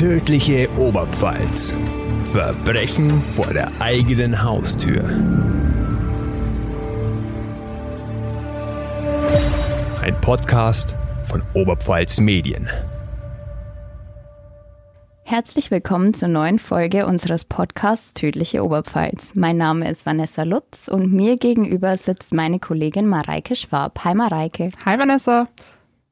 Tödliche Oberpfalz. Verbrechen vor der eigenen Haustür. Ein Podcast von Oberpfalz Medien. Herzlich willkommen zur neuen Folge unseres Podcasts Tödliche Oberpfalz. Mein Name ist Vanessa Lutz und mir gegenüber sitzt meine Kollegin Mareike Schwab. Hi Mareike. Hi Vanessa.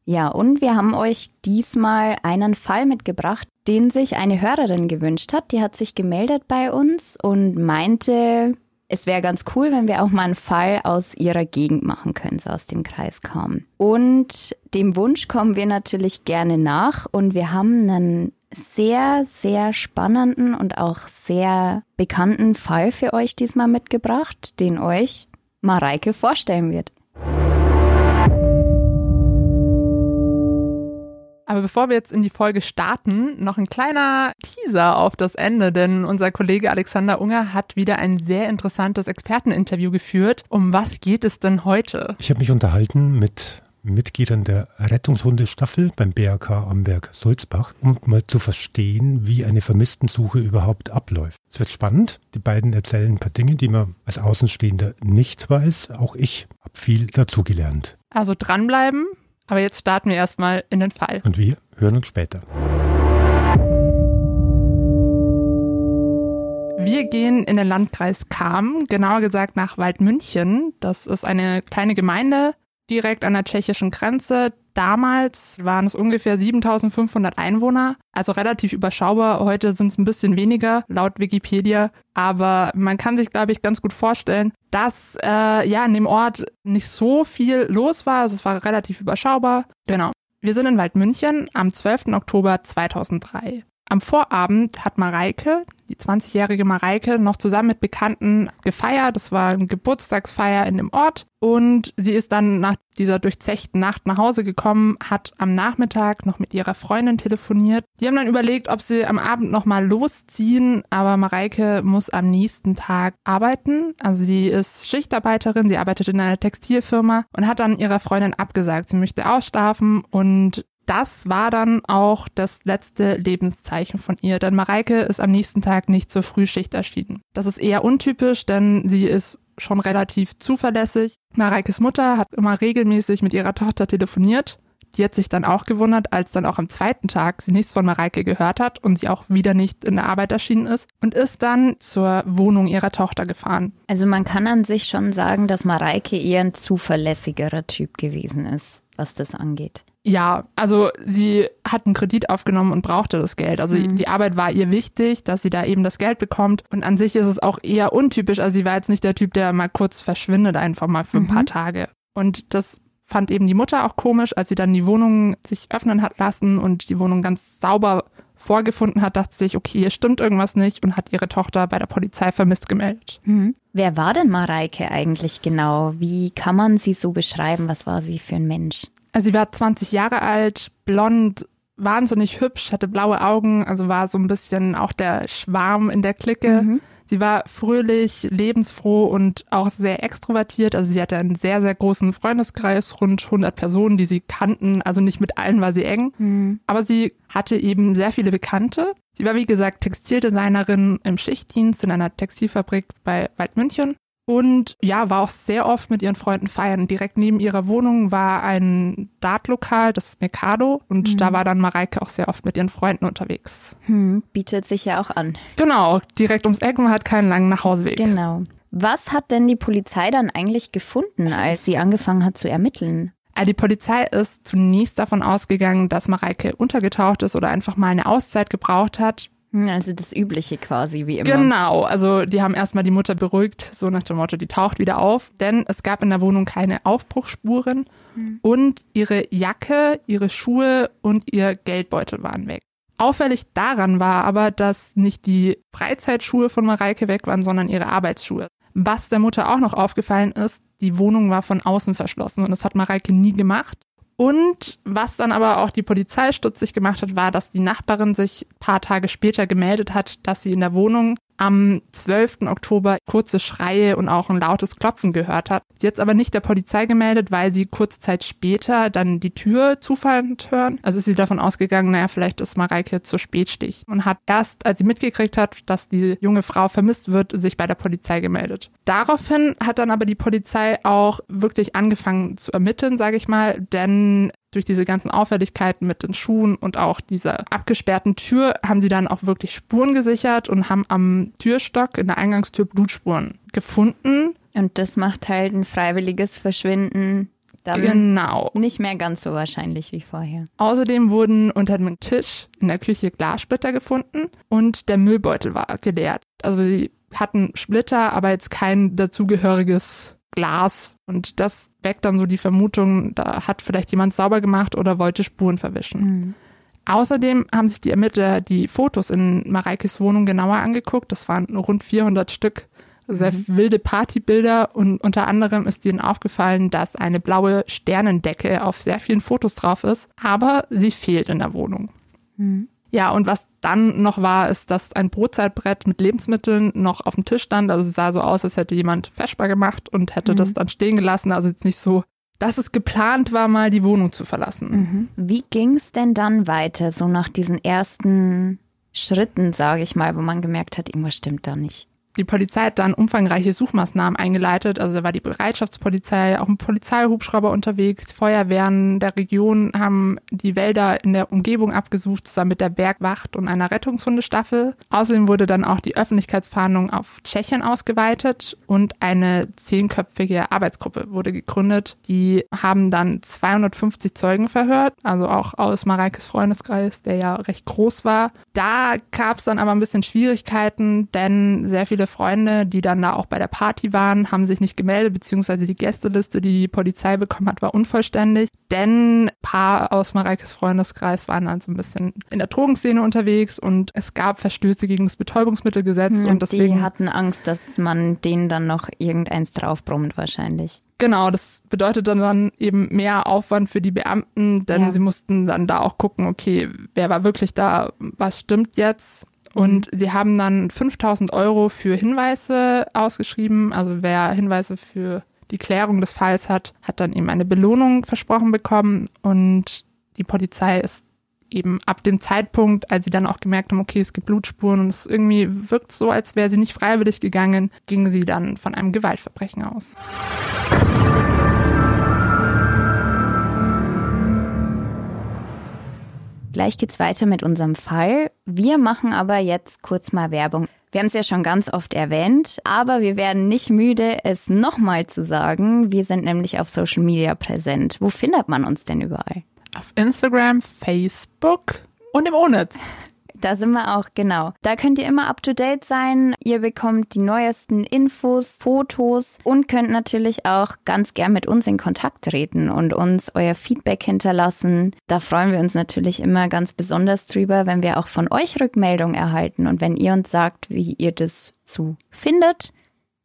Ja, und wir haben euch diesmal einen Fall mitgebracht, den sich eine Hörerin gewünscht hat. Die hat sich gemeldet bei uns und meinte, es wäre ganz cool, wenn wir auch mal einen Fall aus ihrer Gegend machen können, so aus dem Kreis kam. Und dem Wunsch kommen wir natürlich gerne nach und wir haben einen sehr, sehr spannenden und auch sehr bekannten Fall für euch diesmal mitgebracht, den euch Mareike vorstellen wird. Aber bevor wir jetzt in die Folge starten, noch ein kleiner Teaser auf das Ende, denn unser Kollege Alexander Unger hat wieder ein sehr interessantes Experteninterview geführt. Um was geht es denn heute? Ich habe mich unterhalten mit Mitgliedern der Rettungshundestaffel beim BRK Amberg Sulzbach, um mal zu verstehen, wie eine Vermisstensuche überhaupt abläuft. Es wird spannend. Die beiden erzählen ein paar Dinge, die man als Außenstehender nicht weiß. Auch ich habe viel dazugelernt. Also dranbleiben. Aber jetzt starten wir erstmal in den Fall. Und wir hören uns später. Wir gehen in den Landkreis Kam, genauer gesagt nach Waldmünchen. Das ist eine kleine Gemeinde direkt an der tschechischen Grenze. Damals waren es ungefähr 7500 Einwohner, also relativ überschaubar. Heute sind es ein bisschen weniger, laut Wikipedia. Aber man kann sich, glaube ich, ganz gut vorstellen, dass äh, ja in dem Ort nicht so viel los war. Also es war relativ überschaubar. Genau. Wir sind in Waldmünchen am 12. Oktober 2003. Am Vorabend hat Mareike, die 20-jährige Mareike, noch zusammen mit Bekannten gefeiert. Das war eine Geburtstagsfeier in dem Ort. Und sie ist dann nach dieser durchzechten Nacht nach Hause gekommen, hat am Nachmittag noch mit ihrer Freundin telefoniert. Die haben dann überlegt, ob sie am Abend nochmal losziehen, aber Mareike muss am nächsten Tag arbeiten. Also sie ist Schichtarbeiterin, sie arbeitet in einer Textilfirma und hat dann ihrer Freundin abgesagt. Sie möchte ausschlafen und das war dann auch das letzte Lebenszeichen von ihr, denn Mareike ist am nächsten Tag nicht zur Frühschicht erschienen. Das ist eher untypisch, denn sie ist schon relativ zuverlässig. Mareikes Mutter hat immer regelmäßig mit ihrer Tochter telefoniert. Die hat sich dann auch gewundert, als dann auch am zweiten Tag sie nichts von Mareike gehört hat und sie auch wieder nicht in der Arbeit erschienen ist und ist dann zur Wohnung ihrer Tochter gefahren. Also man kann an sich schon sagen, dass Mareike eher ein zuverlässigerer Typ gewesen ist, was das angeht. Ja, also sie hat einen Kredit aufgenommen und brauchte das Geld. Also mhm. die Arbeit war ihr wichtig, dass sie da eben das Geld bekommt. Und an sich ist es auch eher untypisch. Also sie war jetzt nicht der Typ, der mal kurz verschwindet, einfach mal für ein mhm. paar Tage. Und das fand eben die Mutter auch komisch, als sie dann die Wohnung sich öffnen hat lassen und die Wohnung ganz sauber vorgefunden hat, dachte sich, okay, hier stimmt irgendwas nicht und hat ihre Tochter bei der Polizei vermisst gemeldet. Mhm. Wer war denn Mareike eigentlich genau? Wie kann man sie so beschreiben? Was war sie für ein Mensch? Also sie war 20 Jahre alt, blond, wahnsinnig hübsch, hatte blaue Augen, also war so ein bisschen auch der Schwarm in der Clique. Mhm. Sie war fröhlich, lebensfroh und auch sehr extrovertiert. Also sie hatte einen sehr, sehr großen Freundeskreis, rund 100 Personen, die sie kannten. Also nicht mit allen war sie eng. Mhm. Aber sie hatte eben sehr viele Bekannte. Sie war, wie gesagt, Textildesignerin im Schichtdienst in einer Textilfabrik bei Waldmünchen und ja, war auch sehr oft mit ihren Freunden feiern. Direkt neben ihrer Wohnung war ein Dartlokal, das Mercado. Und mhm. da war dann Mareike auch sehr oft mit ihren Freunden unterwegs. Hm, bietet sich ja auch an. Genau, direkt ums Eck, man hat keinen langen Nachhauseweg. Genau. Was hat denn die Polizei dann eigentlich gefunden, als sie angefangen hat zu ermitteln? Die Polizei ist zunächst davon ausgegangen, dass Mareike untergetaucht ist oder einfach mal eine Auszeit gebraucht hat. Hm, also das Übliche quasi, wie immer. Genau, also die haben erstmal die Mutter beruhigt, so nach dem Motto, die taucht wieder auf, denn es gab in der Wohnung keine Aufbruchsspuren mhm. und ihre Jacke, ihre Schuhe und ihr Geldbeutel waren weg. Auffällig daran war aber, dass nicht die Freizeitschuhe von Mareike weg waren, sondern ihre Arbeitsschuhe. Was der Mutter auch noch aufgefallen ist, die Wohnung war von außen verschlossen und das hat Mareike nie gemacht. Und was dann aber auch die Polizei stutzig gemacht hat, war, dass die Nachbarin sich paar Tage später gemeldet hat, dass sie in der Wohnung am 12. Oktober kurze Schreie und auch ein lautes Klopfen gehört hat. Sie hat es aber nicht der Polizei gemeldet, weil sie kurze Zeit später dann die Tür zufallend hören. Also ist sie davon ausgegangen, naja, vielleicht ist Mareike zu spät stich und hat erst, als sie mitgekriegt hat, dass die junge Frau vermisst wird, sich bei der Polizei gemeldet. Daraufhin hat dann aber die Polizei auch wirklich angefangen zu ermitteln, sage ich mal, denn durch diese ganzen Auffälligkeiten mit den Schuhen und auch dieser abgesperrten Tür haben sie dann auch wirklich Spuren gesichert und haben am Türstock in der Eingangstür Blutspuren gefunden. Und das macht halt ein freiwilliges Verschwinden dann Genau. nicht mehr ganz so wahrscheinlich wie vorher. Außerdem wurden unter dem Tisch in der Küche Glassplitter gefunden und der Müllbeutel war geleert. Also die hatten Splitter, aber jetzt kein dazugehöriges Glas. Und das weckt dann so die Vermutung, da hat vielleicht jemand sauber gemacht oder wollte Spuren verwischen. Mhm. Außerdem haben sich die Ermittler die Fotos in Mareikes Wohnung genauer angeguckt. Das waren rund 400 Stück. Sehr wilde Partybilder und unter anderem ist ihnen aufgefallen, dass eine blaue Sternendecke auf sehr vielen Fotos drauf ist, aber sie fehlt in der Wohnung. Mhm. Ja, und was dann noch war, ist, dass ein Brotzeitbrett mit Lebensmitteln noch auf dem Tisch stand. Also es sah so aus, als hätte jemand feschbar gemacht und hätte Mhm. das dann stehen gelassen. Also jetzt nicht so, dass es geplant war, mal die Wohnung zu verlassen. Mhm. Wie ging es denn dann weiter, so nach diesen ersten Schritten, sage ich mal, wo man gemerkt hat, irgendwas stimmt da nicht? Die Polizei hat dann umfangreiche Suchmaßnahmen eingeleitet. Also da war die Bereitschaftspolizei, auch ein Polizeihubschrauber unterwegs. Feuerwehren der Region haben die Wälder in der Umgebung abgesucht, zusammen mit der Bergwacht und einer Rettungshundestaffel. Außerdem wurde dann auch die Öffentlichkeitsfahndung auf Tschechien ausgeweitet und eine zehnköpfige Arbeitsgruppe wurde gegründet. Die haben dann 250 Zeugen verhört, also auch aus Mareikes Freundeskreis, der ja recht groß war. Da gab es dann aber ein bisschen Schwierigkeiten, denn sehr viele Freunde, die dann da auch bei der Party waren, haben sich nicht gemeldet, beziehungsweise die Gästeliste, die die Polizei bekommen hat, war unvollständig. Denn ein paar aus Mareikes Freundeskreis waren dann so ein bisschen in der Drogenszene unterwegs und es gab Verstöße gegen das Betäubungsmittelgesetz und die deswegen hatten Angst, dass man denen dann noch irgendeins draufbrummt wahrscheinlich. Genau, das bedeutet dann, dann eben mehr Aufwand für die Beamten, denn Ja. sie mussten dann da auch gucken, okay, wer war wirklich da, was stimmt jetzt? Und sie haben dann 5000 Euro für Hinweise ausgeschrieben. Also wer Hinweise für die Klärung des Falls hat, hat dann eben eine Belohnung versprochen bekommen. Und die Polizei ist eben ab dem Zeitpunkt, als sie dann auch gemerkt haben, okay, es gibt Blutspuren und es irgendwie wirkt so, als wäre sie nicht freiwillig gegangen, gingen sie dann von einem Gewaltverbrechen aus. Gleich geht's weiter mit unserem Fall. Wir machen aber jetzt kurz mal Werbung. Wir haben es ja schon ganz oft erwähnt, aber wir werden nicht müde, es nochmal zu sagen. Wir sind nämlich auf Social Media präsent. Wo findet man uns denn überall? Auf Instagram, Facebook und im Onetz. Da sind wir auch, genau. Da könnt ihr immer up to date sein. Ihr bekommt die neuesten Infos, Fotos und könnt natürlich auch ganz gern mit uns in Kontakt treten und uns euer Feedback hinterlassen. Da freuen wir uns natürlich immer ganz besonders drüber, wenn wir auch von euch Rückmeldung erhalten und wenn ihr uns sagt, wie ihr das so findet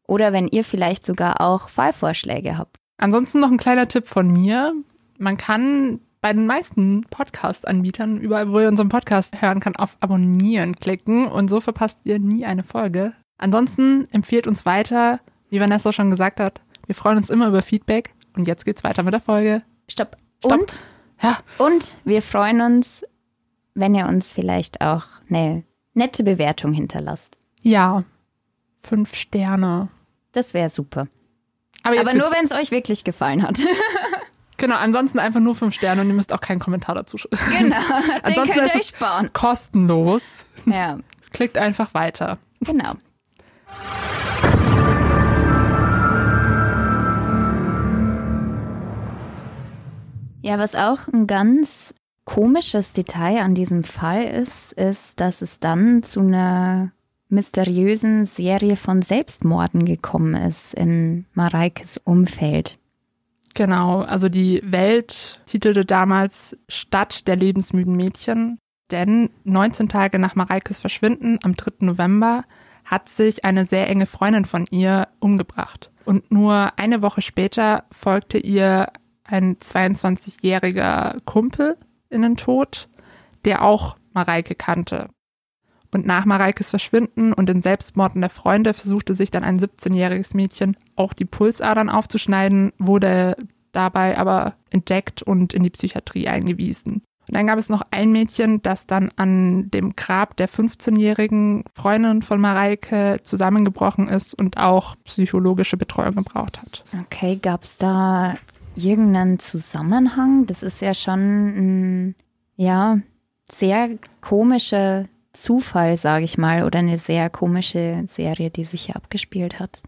oder wenn ihr vielleicht sogar auch Fallvorschläge habt. Ansonsten noch ein kleiner Tipp von mir. Man kann bei den meisten Podcast-Anbietern, überall, wo ihr unseren Podcast hören kann, auf Abonnieren klicken und so verpasst ihr nie eine Folge. Ansonsten empfehlt uns weiter, wie Vanessa schon gesagt hat. Wir freuen uns immer über Feedback und jetzt geht's weiter mit der Folge. Stopp. Stopp. Und, Ja, und wir freuen uns, wenn ihr uns vielleicht auch eine nette Bewertung hinterlasst. ja, fünf Sterne. Das wäre super. Aber, Aber nur, wenn es euch wirklich gefallen hat. genau, ansonsten einfach nur fünf Sterne und ihr müsst auch keinen Kommentar dazu schreiben. genau. Den Ansonsten könnt ist ihr sparen. Kostenlos. Ja, Klickt einfach weiter. genau. Ja, was auch ein ganz komisches Detail an diesem Fall ist, ist, dass es dann zu einer mysteriösen Serie von Selbstmorden gekommen ist in Mareikes Umfeld. Genau, also die Welt titelte damals Stadt der lebensmüden Mädchen, denn 19 Tage nach Mareikes Verschwinden am 3. November hat sich eine sehr enge Freundin von ihr umgebracht. Und nur eine Woche später folgte ihr ein 22-jähriger Kumpel in den Tod, der auch Mareike kannte. Und nach Mareikes Verschwinden und den Selbstmorden der Freunde versuchte sich dann ein 17-jähriges Mädchen auch die Pulsadern aufzuschneiden, wurde dabei aber entdeckt und in die Psychiatrie eingewiesen. Und dann gab es noch ein Mädchen, das dann an dem Grab der 15-jährigen Freundin von Mareike zusammengebrochen ist und auch psychologische Betreuung gebraucht hat. Okay, gab es da irgendeinen Zusammenhang? Das ist ja schon ein, ja, sehr komischer Zufall, sage ich mal, oder eine sehr komische Serie, die sich hier abgespielt hat.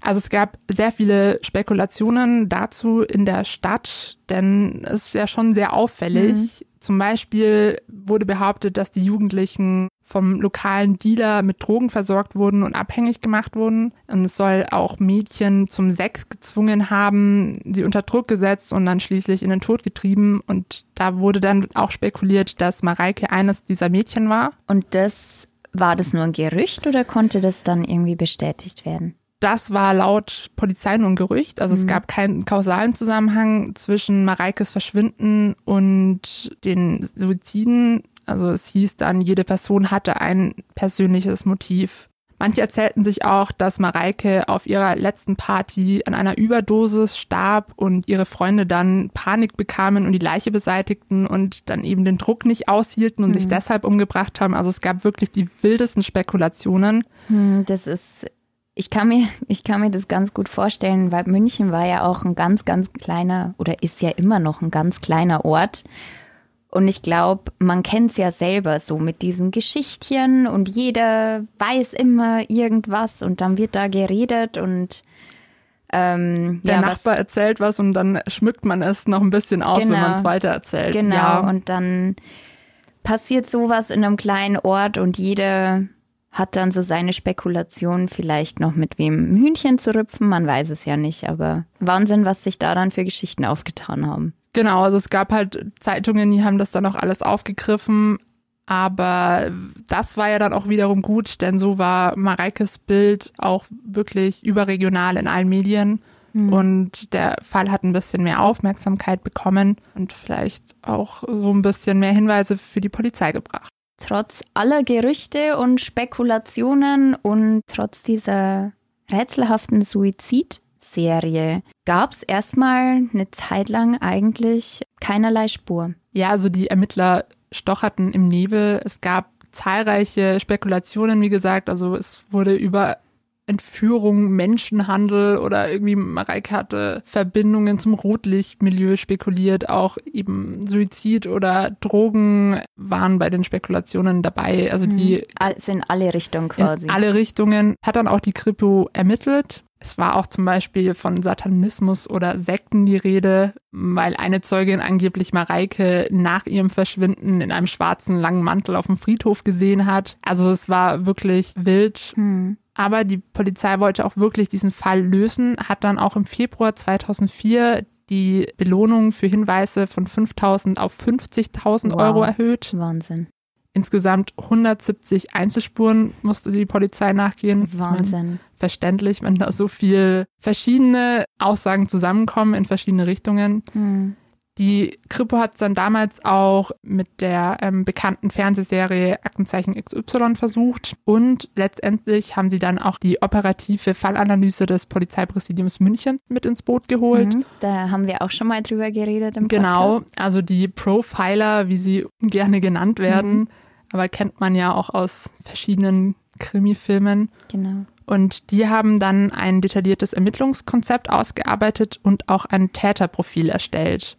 Also es gab sehr viele Spekulationen dazu in der Stadt, denn es ist ja schon sehr auffällig. Mhm. Zum Beispiel wurde behauptet, dass die Jugendlichen vom lokalen Dealer mit Drogen versorgt wurden und abhängig gemacht wurden. Und es soll auch Mädchen zum Sex gezwungen haben, sie unter Druck gesetzt und dann schließlich in den Tod getrieben. Und da wurde dann auch spekuliert, dass Mareike eines dieser Mädchen war. Und das war das nur ein Gerücht oder konnte das dann irgendwie bestätigt werden? Das war laut Polizei nur ein Gerücht. Also mhm. es gab keinen kausalen Zusammenhang zwischen Mareikes Verschwinden und den Suiziden. Also es hieß dann, jede Person hatte ein persönliches Motiv. Manche erzählten sich auch, dass Mareike auf ihrer letzten Party an einer Überdosis starb und ihre Freunde dann Panik bekamen und die Leiche beseitigten und dann eben den Druck nicht aushielten und mhm. sich deshalb umgebracht haben. Also es gab wirklich die wildesten Spekulationen. Hm, das ist ich kann mir, ich kann mir das ganz gut vorstellen, weil München war ja auch ein ganz, ganz kleiner oder ist ja immer noch ein ganz kleiner Ort. Und ich glaube, man kennt es ja selber so mit diesen Geschichtchen und jeder weiß immer irgendwas und dann wird da geredet und ähm, der ja, Nachbar was, erzählt was und dann schmückt man es noch ein bisschen aus, genau, wenn man es weiter erzählt. Genau, ja. und dann passiert sowas in einem kleinen Ort und jeder hat dann so seine Spekulation vielleicht noch mit wem Hühnchen zu rüpfen, man weiß es ja nicht, aber Wahnsinn, was sich da dann für Geschichten aufgetan haben. Genau, also es gab halt Zeitungen, die haben das dann auch alles aufgegriffen, aber das war ja dann auch wiederum gut, denn so war Mareikes Bild auch wirklich überregional in allen Medien. Mhm. Und der Fall hat ein bisschen mehr Aufmerksamkeit bekommen und vielleicht auch so ein bisschen mehr Hinweise für die Polizei gebracht. Trotz aller Gerüchte und Spekulationen und trotz dieser rätselhaften Suizidserie gab es erstmal eine Zeit lang eigentlich keinerlei Spur. Ja, also die Ermittler stocherten im Nebel. Es gab zahlreiche Spekulationen, wie gesagt. Also es wurde über Entführung, Menschenhandel oder irgendwie Mareike hatte Verbindungen zum Rotlichtmilieu spekuliert. Auch eben Suizid oder Drogen waren bei den Spekulationen dabei. Also die also in alle Richtungen quasi. In alle Richtungen. Hat dann auch die Kripo ermittelt. Es war auch zum Beispiel von Satanismus oder Sekten die Rede, weil eine Zeugin angeblich Mareike nach ihrem Verschwinden in einem schwarzen langen Mantel auf dem Friedhof gesehen hat. Also es war wirklich wild. Hm. Aber die Polizei wollte auch wirklich diesen Fall lösen, hat dann auch im Februar 2004 die Belohnung für Hinweise von 5.000 auf 50.000 wow. Euro erhöht. Wahnsinn. Insgesamt 170 Einzelspuren musste die Polizei nachgehen. Wahnsinn. verständlich, wenn da so viel verschiedene Aussagen zusammenkommen in verschiedene Richtungen. Hm. Die Kripo hat es dann damals auch mit der ähm, bekannten Fernsehserie Aktenzeichen XY versucht und letztendlich haben sie dann auch die operative Fallanalyse des Polizeipräsidiums München mit ins Boot geholt. Mhm, da haben wir auch schon mal drüber geredet im Genau, Podcast. also die Profiler, wie sie gerne genannt werden, mhm. Aber kennt man ja auch aus verschiedenen Krimi-Filmen. Genau. Und die haben dann ein detailliertes Ermittlungskonzept ausgearbeitet und auch ein Täterprofil erstellt.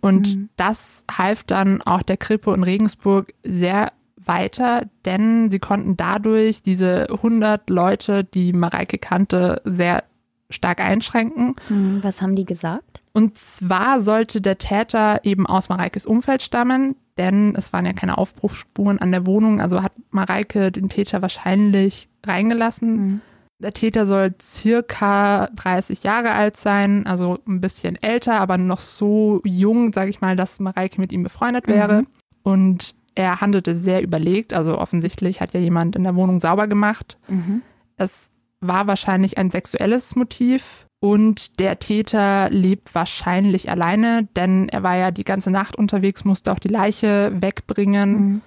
Und mhm. das half dann auch der Krippe in Regensburg sehr weiter, denn sie konnten dadurch diese 100 Leute, die Mareike kannte, sehr stark einschränken. Mhm. Was haben die gesagt? Und zwar sollte der Täter eben aus Mareikes Umfeld stammen, denn es waren ja keine Aufbruchsspuren an der Wohnung, also hat Mareike den Täter wahrscheinlich reingelassen. Mhm. Der Täter soll circa 30 Jahre alt sein, also ein bisschen älter, aber noch so jung, sage ich mal, dass Mareike mit ihm befreundet wäre. Mhm. Und er handelte sehr überlegt, also offensichtlich hat ja jemand in der Wohnung sauber gemacht. Mhm. Es war wahrscheinlich ein sexuelles Motiv und der Täter lebt wahrscheinlich alleine, denn er war ja die ganze Nacht unterwegs, musste auch die Leiche wegbringen. Mhm.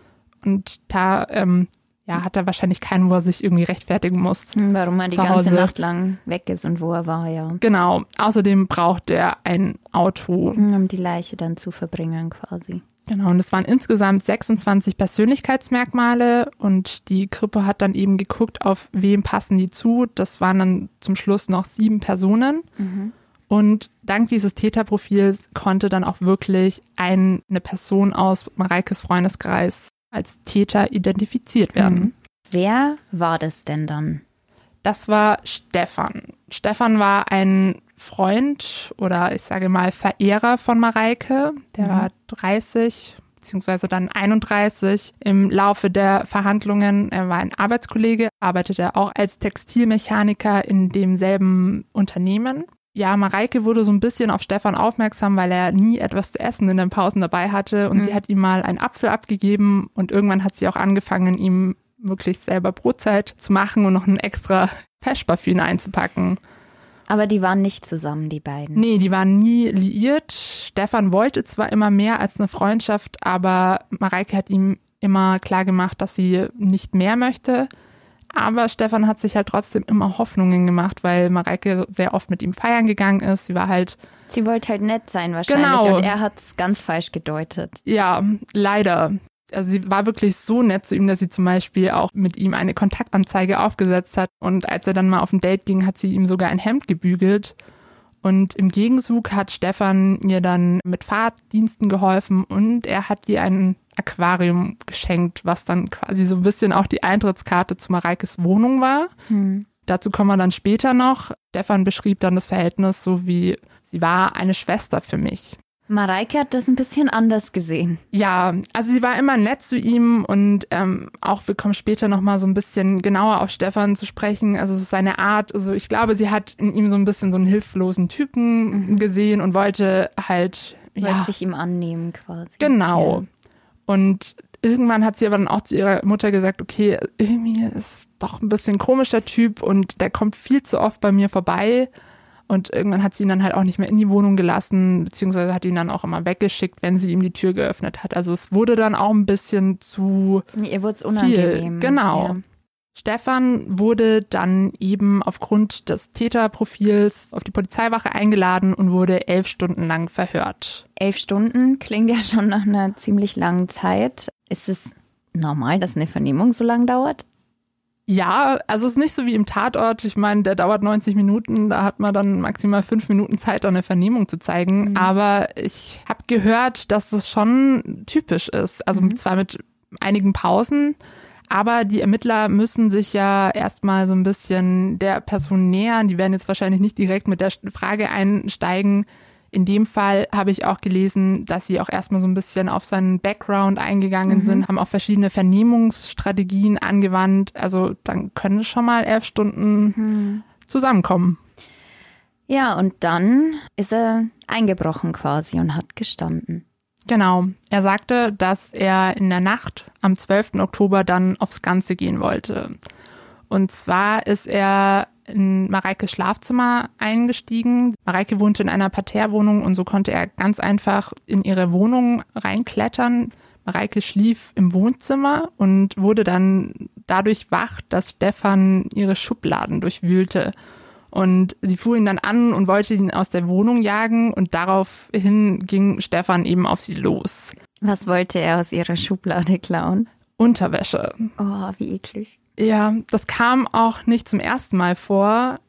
Und da ähm, ja, hat er wahrscheinlich keinen, wo er sich irgendwie rechtfertigen muss. Hm, Warum er die ganze Hause. Nacht lang weg ist und wo er war, ja. Genau. Außerdem braucht er ein Auto. Um die Leiche dann zu verbringen quasi. Genau, und es waren insgesamt 26 Persönlichkeitsmerkmale und die Krippe hat dann eben geguckt, auf wem passen die zu. Das waren dann zum Schluss noch sieben Personen. Und dank dieses Täterprofils konnte dann auch wirklich ein, eine Person aus Mareikes Freundeskreis als Täter identifiziert werden. Mhm. Wer war das denn dann? Das war Stefan. Stefan war ein Freund oder ich sage mal Verehrer von Mareike. Der war 30 beziehungsweise dann 31 im Laufe der Verhandlungen. Er war ein Arbeitskollege, arbeitete auch als Textilmechaniker in demselben Unternehmen. Ja, Mareike wurde so ein bisschen auf Stefan aufmerksam, weil er nie etwas zu essen in den Pausen dabei hatte und Mhm. sie hat ihm mal einen Apfel abgegeben und irgendwann hat sie auch angefangen, ihm wirklich selber Brotzeit zu machen und noch einen extra ihn einzupacken. Aber die waren nicht zusammen, die beiden. Nee, die waren nie liiert. Stefan wollte zwar immer mehr als eine Freundschaft, aber Mareike hat ihm immer klar gemacht, dass sie nicht mehr möchte. Aber Stefan hat sich halt trotzdem immer Hoffnungen gemacht, weil Mareike sehr oft mit ihm feiern gegangen ist. Sie war halt, Sie wollte halt nett sein wahrscheinlich Genau. und er hat es ganz falsch gedeutet. ja, leider. Also sie war wirklich so nett zu ihm, dass sie zum Beispiel auch mit ihm eine Kontaktanzeige aufgesetzt hat. Und als er dann mal auf ein Date ging, hat sie ihm sogar ein Hemd gebügelt. Und im Gegenzug hat Stefan ihr dann mit Fahrtdiensten geholfen und er hat ihr ein Aquarium geschenkt, was dann quasi so ein bisschen auch die Eintrittskarte zu Mareikes Wohnung war. Hm. Dazu kommen wir dann später noch. Stefan beschrieb dann das Verhältnis so wie, sie war eine Schwester für mich. Mareike hat das ein bisschen anders gesehen. Ja, also sie war immer nett zu ihm und ähm, auch wir kommen später nochmal so ein bisschen genauer auf Stefan zu sprechen, also so seine Art. Also ich glaube, sie hat in ihm so ein bisschen so einen hilflosen Typen gesehen und wollte halt, Wollte ja, sich ihm annehmen quasi. genau. Und irgendwann hat sie aber dann auch zu ihrer Mutter gesagt, okay, irgendwie ist doch ein bisschen komisch der Typ und der kommt viel zu oft bei mir vorbei. Und irgendwann hat sie ihn dann halt auch nicht mehr in die Wohnung gelassen, beziehungsweise hat ihn dann auch immer weggeschickt, wenn sie ihm die Tür geöffnet hat. Also es wurde dann auch ein bisschen zu. Ihr wurde es viel. unangenehm. Genau. Ja. Stefan wurde dann eben aufgrund des Täterprofils auf die Polizeiwache eingeladen und wurde elf Stunden lang verhört. Elf Stunden klingt ja schon nach einer ziemlich langen Zeit. Ist es normal, dass eine Vernehmung so lang dauert? Ja, also es ist nicht so wie im Tatort. Ich meine, der dauert 90 Minuten, da hat man dann maximal fünf Minuten Zeit, eine Vernehmung zu zeigen. Aber ich habe gehört, dass das schon typisch ist. Also zwar mit einigen Pausen, aber die Ermittler müssen sich ja erstmal so ein bisschen der Person nähern. Die werden jetzt wahrscheinlich nicht direkt mit der Frage einsteigen. In dem Fall habe ich auch gelesen, dass sie auch erstmal so ein bisschen auf seinen Background eingegangen sind, haben auch verschiedene Vernehmungsstrategien angewandt. Also dann können schon mal elf Stunden zusammenkommen. Ja, und dann ist er eingebrochen quasi und hat gestanden. Genau. Er sagte, dass er in der Nacht am 12. Oktober dann aufs Ganze gehen wollte. Und zwar ist er in Mareikes Schlafzimmer eingestiegen. Mareike wohnte in einer Parterrewohnung und so konnte er ganz einfach in ihre Wohnung reinklettern. Mareike schlief im Wohnzimmer und wurde dann dadurch wach, dass Stefan ihre Schubladen durchwühlte. Und sie fuhr ihn dann an und wollte ihn aus der Wohnung jagen und daraufhin ging Stefan eben auf sie los. Was wollte er aus ihrer Schublade klauen? Unterwäsche. Oh, wie eklig. Ja, das kam auch nicht zum ersten Mal vor.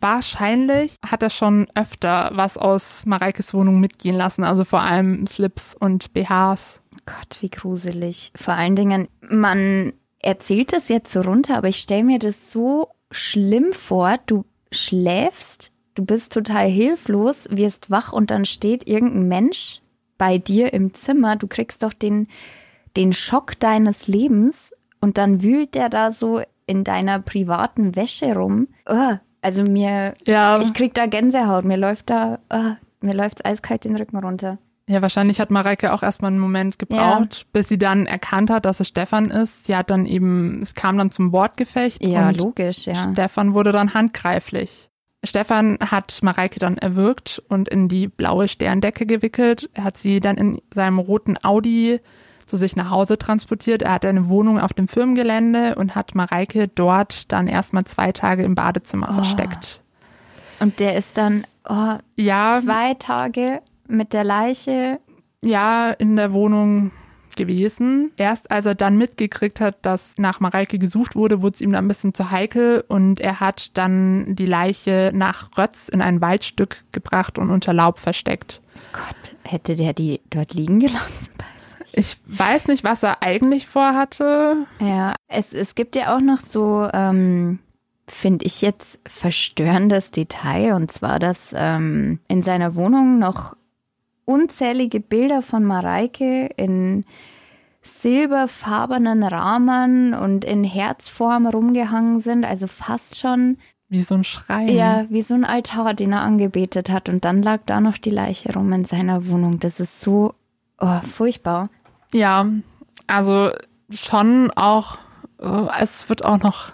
Wahrscheinlich hat er schon öfter was aus Mareikes Wohnung mitgehen lassen, also vor allem Slips und BHs. Gott, wie gruselig. Vor allen Dingen, man erzählt das jetzt so runter, aber ich stelle mir das so schlimm vor. Du schläfst, du bist total hilflos, wirst wach und dann steht irgendein Mensch bei dir im Zimmer. Du kriegst doch den, den Schock deines Lebens und dann wühlt der da so in deiner privaten Wäsche rum. Oh, also mir, Ja, ich krieg da Gänsehaut. Mir läuft da, oh, mir läuft's eiskalt den Rücken runter. ja, wahrscheinlich hat Mareike auch erstmal einen Moment gebraucht, bis sie dann erkannt hat, dass es Stefan ist. Sie hat dann eben, es kam dann zum Wortgefecht Ja, logisch, ja. Stefan wurde dann handgreiflich. Stefan hat Mareike dann erwürgt und in die blaue Sterndecke gewickelt. Er hat sie dann in seinem roten Audi zu sich nach Hause transportiert. Er hatte eine Wohnung auf dem Firmengelände und hat Mareike dort dann erstmal zwei Tage im Badezimmer Oh. versteckt. Und der ist dann oh, Ja, zwei Tage mit der Leiche. ja, in der Wohnung gewesen. Erst als er dann mitgekriegt hat, dass nach Mareike gesucht wurde, wurde es ihm dann ein bisschen zu heikel und er hat dann die Leiche nach Rötz in ein Waldstück gebracht und unter Laub versteckt. Gott, hätte der die dort liegen gelassen bei? Ich weiß nicht, was er eigentlich vorhatte. Ja, es, es gibt ja auch noch so, ähm, finde ich jetzt verstörendes Detail, und zwar, dass ähm, in seiner Wohnung noch unzählige Bilder von Mareike in silberfarbenen Rahmen und in Herzform rumgehangen sind, also fast schon Wie so ein Schrein. ja wie so ein Altar, den er angebetet hat. Und dann lag da noch die Leiche rum in seiner Wohnung. Das ist so oh, furchtbar. Ja, also schon auch, äh, es wird auch noch,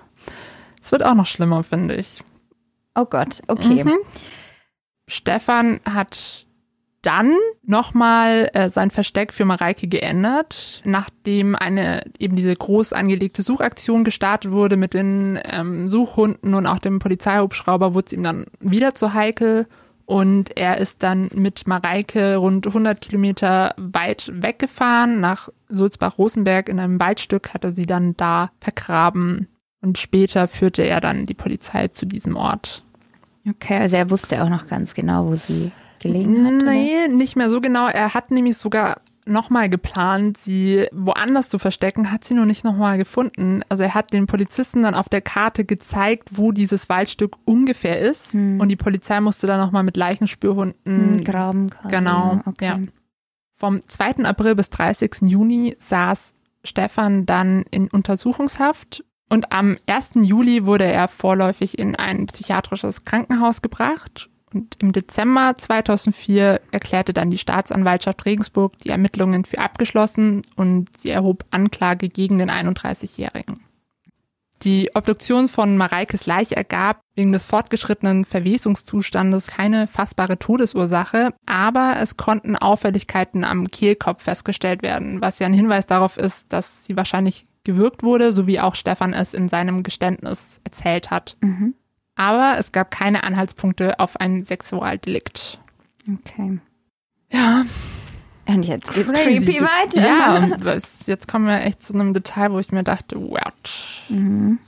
es wird auch noch schlimmer, finde ich. Oh Gott, okay. Mhm. Stefan hat dann nochmal äh, sein Versteck für Mareike geändert, nachdem eine eben diese groß angelegte Suchaktion gestartet wurde mit den ähm, Suchhunden und auch dem Polizeihubschrauber, wurde es ihm dann wieder zu heikel und er ist dann mit Mareike rund 100 Kilometer weit weggefahren nach Sulzbach-Rosenberg in einem Waldstück, hat er sie dann da vergraben und später führte er dann die Polizei zu diesem Ort. Okay, also er wusste auch noch ganz genau, wo sie gelegen hat. oder? Nee, nicht mehr so genau. Er hat nämlich sogar nochmal geplant, sie woanders zu verstecken, hat sie nur nicht nochmal gefunden. Also er hat den Polizisten dann auf der Karte gezeigt, wo dieses Waldstück ungefähr ist. Hm. Und die Polizei musste dann nochmal mit Leichenspürhunden Hm, Graben quasi. Genau, Okay. ja. Vom 2. April bis 30. Juni saß Stefan dann in Untersuchungshaft und am 1. Juli wurde er vorläufig in ein psychiatrisches Krankenhaus gebracht. Und im Dezember 2004 erklärte dann die Staatsanwaltschaft Regensburg die Ermittlungen für abgeschlossen und sie erhob Anklage gegen den 31-Jährigen. Die Obduktion von Mareikes Leiche ergab wegen des fortgeschrittenen Verwesungszustandes keine fassbare Todesursache, aber es konnten Auffälligkeiten am Kehlkopf festgestellt werden, was ja ein Hinweis darauf ist, dass sie wahrscheinlich gewürgt wurde, so wie auch Stefan es in seinem Geständnis erzählt hat. Mhm. Aber es gab keine Anhaltspunkte auf ein Sexualdelikt. Okay. Ja, Und jetzt geht's crazy. creepy weiter. Ja, das, jetzt kommen wir echt zu einem Detail, wo ich mir dachte, what? Mhm.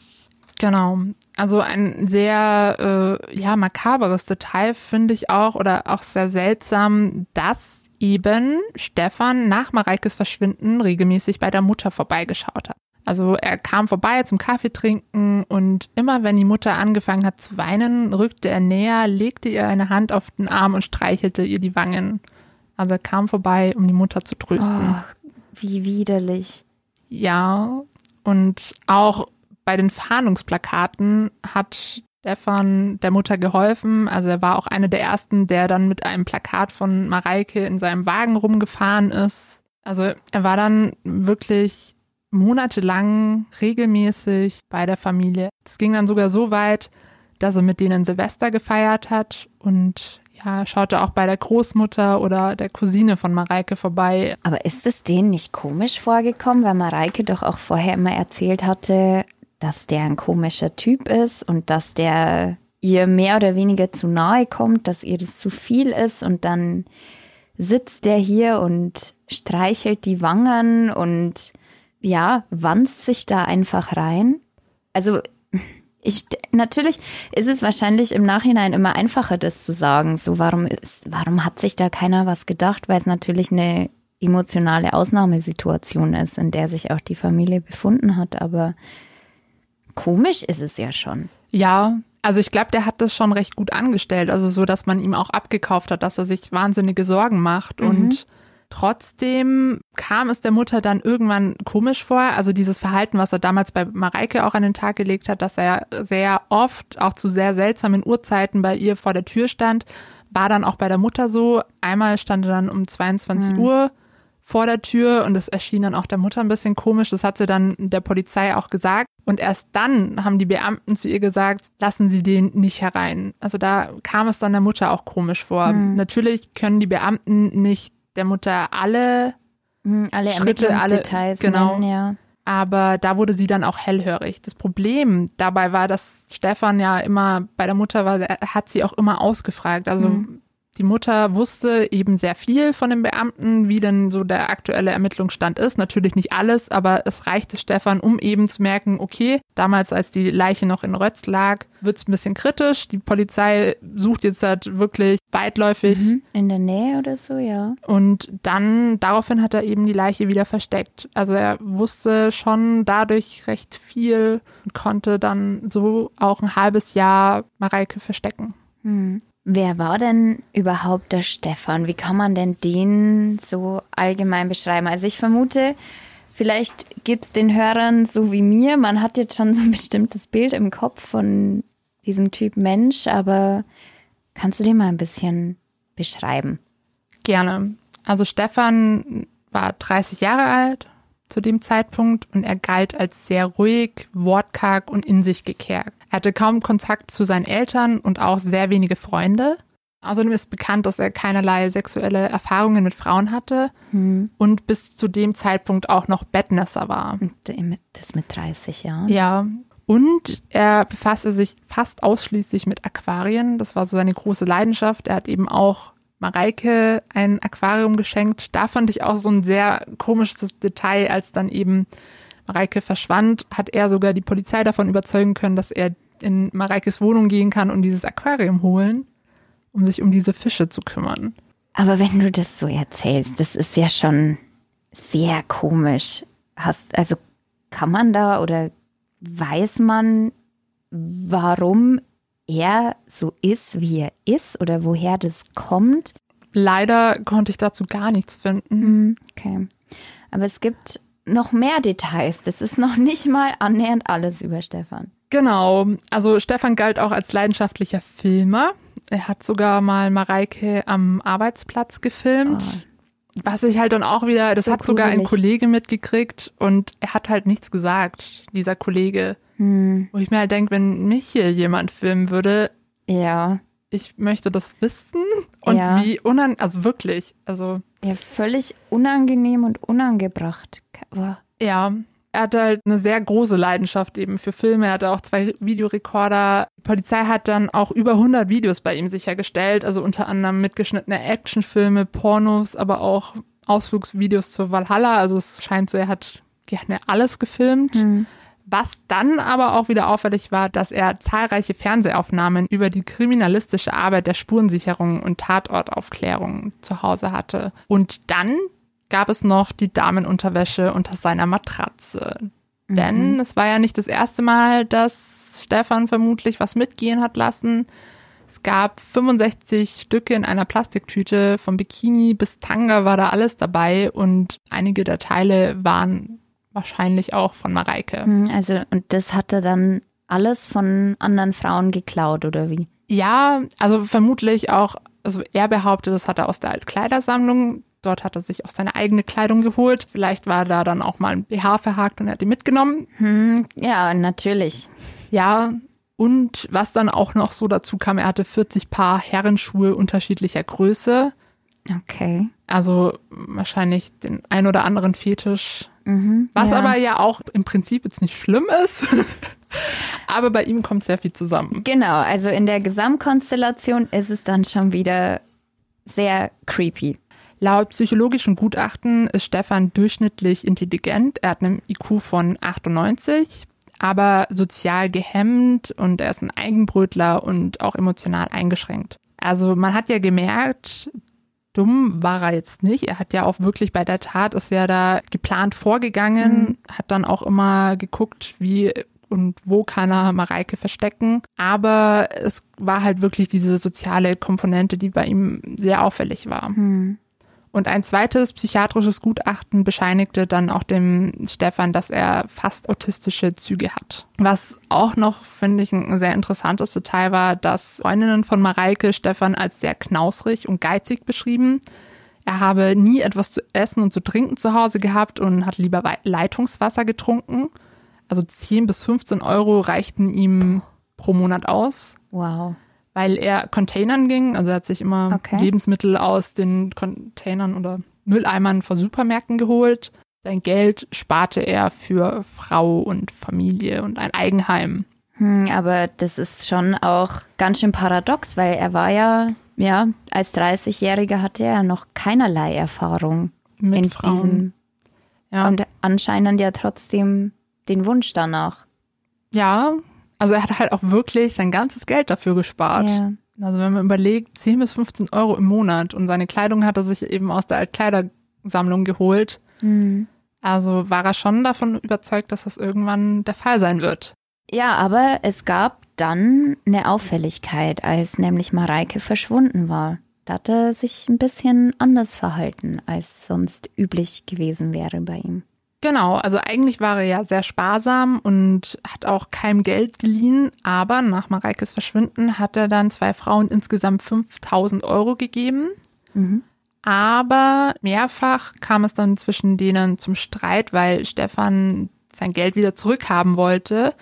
Genau. Also ein sehr äh, ja makaberes Detail finde ich auch oder auch sehr seltsam, dass eben Stefan nach Mareikes Verschwinden regelmäßig bei der Mutter vorbeigeschaut hat. Also er kam vorbei zum Kaffee trinken und immer wenn die Mutter angefangen hat zu weinen, rückte er näher, legte ihr eine Hand auf den Arm und streichelte ihr die Wangen. Also er kam vorbei, um die Mutter zu trösten. Oh, wie widerlich. Ja, und auch bei den Fahndungsplakaten hat Stefan der Mutter geholfen. Also er war auch einer der ersten, der dann mit einem Plakat von Mareike in seinem Wagen rumgefahren ist. Also er war dann wirklich monatelang regelmäßig bei der Familie. Es ging dann sogar so weit, dass er mit denen Silvester gefeiert hat und ja, schaute auch bei der Großmutter oder der Cousine von Mareike vorbei. Aber ist es denen nicht komisch vorgekommen, weil Mareike doch auch vorher immer erzählt hatte, dass der ein komischer Typ ist und dass der ihr mehr oder weniger zu nahe kommt, dass ihr das zu viel ist und dann sitzt der hier und streichelt die Wangen und ja, wanzt sich da einfach rein. Also ich, natürlich ist es wahrscheinlich im Nachhinein immer einfacher, das zu sagen. So, warum ist, warum hat sich da keiner was gedacht? Weil es natürlich eine emotionale Ausnahmesituation ist, in der sich auch die Familie befunden hat. Aber komisch ist es ja schon. Ja, also ich glaube, der hat das schon recht gut angestellt. Also so, dass man ihm auch abgekauft hat, dass er sich wahnsinnige Sorgen macht. Mhm. Und trotzdem kam es der Mutter dann irgendwann komisch vor. Also dieses Verhalten, was er damals bei Mareike auch an den Tag gelegt hat, dass er sehr oft, auch zu sehr seltsamen Uhrzeiten bei ihr vor der Tür stand, war dann auch bei der Mutter so. Einmal stand er dann um 22 Mhm. Uhr vor der Tür und das erschien dann auch der Mutter ein bisschen komisch. Das hat sie dann der Polizei auch gesagt. Und erst dann haben die Beamten zu ihr gesagt, lassen Sie den nicht herein. Also da kam es dann der Mutter auch komisch vor. Hm. Natürlich können die Beamten nicht der Mutter alle Hm, alle Schritte, alle- Ermittlungsdetails genau. nennen, ja. Aber da wurde sie dann auch hellhörig. Das Problem dabei war, dass Stefan ja immer bei der Mutter war, er hat sie auch immer ausgefragt. Also Mhm. Die Mutter wusste eben sehr viel von den Beamten, wie denn so der aktuelle Ermittlungsstand ist. Natürlich nicht alles, aber es reichte Stefan, um eben zu merken, okay, damals, als die Leiche noch in Rötz lag, wird es ein bisschen kritisch. Die Polizei sucht jetzt halt wirklich weitläufig Mhm. In der Nähe oder so, ja. und dann, daraufhin hat er eben die Leiche wieder versteckt. Also er wusste schon dadurch recht viel und konnte dann so auch ein halbes Jahr Mareike verstecken. Hm. Wer war denn überhaupt der Stefan? Wie kann man denn den so allgemein beschreiben? Also ich vermute, vielleicht geht's den Hörern so wie mir. Man hat jetzt schon so ein bestimmtes Bild im Kopf von diesem Typ Mensch, aber kannst du den mal ein bisschen beschreiben? Gerne. Also Stefan war 30 Jahre alt zu dem Zeitpunkt und er galt als sehr ruhig, wortkarg und in sich gekehrt. Er hatte kaum Kontakt zu seinen Eltern und auch sehr wenige Freunde. Außerdem ist bekannt, dass er keinerlei sexuelle Erfahrungen mit Frauen hatte Hm. und bis zu dem Zeitpunkt auch noch Bettnässer war. Das mit 30 Jahren. Ja. Und er befasste sich fast ausschließlich mit Aquarien. Das war so seine große Leidenschaft. Er hat eben auch Mareike ein Aquarium geschenkt. Da fand ich auch so ein sehr komisches Detail, als dann eben Mareike verschwand, hat er sogar die Polizei davon überzeugen können, dass er in Mareikes Wohnung gehen kann und dieses Aquarium holen, um sich um diese Fische zu kümmern. Aber wenn du das so erzählst, das ist ja schon sehr komisch. Hast, also kann man da oder weiß man, warum er so ist, wie er ist oder woher das kommt? Leider konnte ich dazu gar nichts finden. Hm, Okay. Aber es gibt noch mehr Details. Das ist noch nicht mal annähernd alles über Stefan. Genau, also Stefan galt auch als leidenschaftlicher Filmer. Er hat sogar mal Mareike am Arbeitsplatz gefilmt. Was ich halt dann auch wieder, das So hat sogar ein gruselig. Kollege mitgekriegt und er hat halt nichts gesagt, dieser Kollege. Hm, Wo ich mir halt denke, wenn mich hier jemand filmen würde, ja. ich möchte das wissen und Ja. wie unan, also wirklich, also Ja, völlig unangenehm und unangebracht. Boah. Ja, er hatte halt eine sehr große Leidenschaft eben für Filme. Er hatte auch zwei Videorekorder. Die Polizei hat dann auch über 100 Videos bei ihm sichergestellt, also unter anderem mitgeschnittene Actionfilme, Pornos, aber auch Ausflugsvideos zur Valhalla. Also es scheint so, er hat gerne alles gefilmt. Hm. Was dann aber auch wieder auffällig war, dass er zahlreiche Fernsehaufnahmen über die kriminalistische Arbeit der Spurensicherung und Tatortaufklärung zu Hause hatte. Und dann gab es noch die Damenunterwäsche unter seiner Matratze. Denn es war ja nicht das erste Mal, dass Stefan vermutlich was mitgehen hat lassen. Es gab 65 Stücke in einer Plastiktüte, vom Bikini bis Tanga war da alles dabei und einige der Teile waren wahrscheinlich auch von Mareike. Hm, Also, und das hat er dann alles von anderen Frauen geklaut, oder wie? Ja, also vermutlich auch, also er behauptet, das hat er aus der Altkleidersammlung. Dort hat er sich auch seine eigene Kleidung geholt. Vielleicht war da dann auch mal ein BH verhakt und er hat die mitgenommen. Hm, ja, natürlich. Ja, und was dann auch noch so dazu kam, er hatte 40 Paar Herrenschuhe unterschiedlicher Größe. Okay. Also wahrscheinlich den ein oder anderen Fetisch. Mhm, Was ja. aber ja auch im Prinzip jetzt nicht schlimm ist. aber bei ihm kommt sehr viel zusammen. Genau, also in der Gesamtkonstellation ist es dann schon wieder sehr creepy. Laut psychologischen Gutachten ist Stefan durchschnittlich intelligent. Er hat einen IQ von 98, aber sozial gehemmt und er ist ein Eigenbrötler und auch emotional eingeschränkt. Also man hat ja gemerkt, dumm war er jetzt nicht. Er hat ja auch wirklich bei der Tat ist ja da geplant vorgegangen, hat dann auch immer geguckt, wie und wo kann er Mareike verstecken. Aber es war halt wirklich diese soziale Komponente, die bei ihm sehr auffällig war. Hm. Und ein zweites psychiatrisches Gutachten bescheinigte dann auch dem Stefan, dass er fast autistische Züge hat. Was auch noch, finde ich, ein sehr interessantes Detail war, dass Freundinnen von Mareike Stefan als sehr knausrig und geizig beschrieben. Er habe nie etwas zu essen und zu trinken zu Hause gehabt und hat lieber Leitungswasser getrunken. Also 10 bis 15 Euro reichten ihm pro Monat aus Wow. Weil er Containern ging. Also er hat sich immer Okay. Lebensmittel aus den Containern oder Mülleimern vor Supermärkten geholt. Sein Geld sparte er für Frau und Familie und ein Eigenheim. Hm, aber das ist schon auch ganz schön paradox, weil er war ja, ja, als 30-Jähriger hatte er noch keinerlei Erfahrung Mit in Frauen. diesem Ja. und anscheinend ja trotzdem den Wunsch danach. ja, also er hat halt auch wirklich sein ganzes Geld dafür gespart. Ja. Also wenn man überlegt, 10 bis 15 Euro im Monat und seine Kleidung hat er sich eben aus der Altkleidersammlung geholt. Hm. Also war er schon davon überzeugt, dass das irgendwann der Fall sein wird. Ja, aber es gab dann eine Auffälligkeit, als nämlich Mareike verschwunden war. Da hat er sich ein bisschen anders verhalten, als sonst üblich gewesen wäre bei ihm. Genau, also eigentlich war er ja sehr sparsam und hat auch keinem Geld geliehen, aber nach Mareikes Verschwinden hat er dann zwei Frauen insgesamt 5000 Euro gegeben. Mhm. Aber mehrfach kam es dann zwischen denen zum Streit, weil Stefan sein Geld wieder zurückhaben wollte.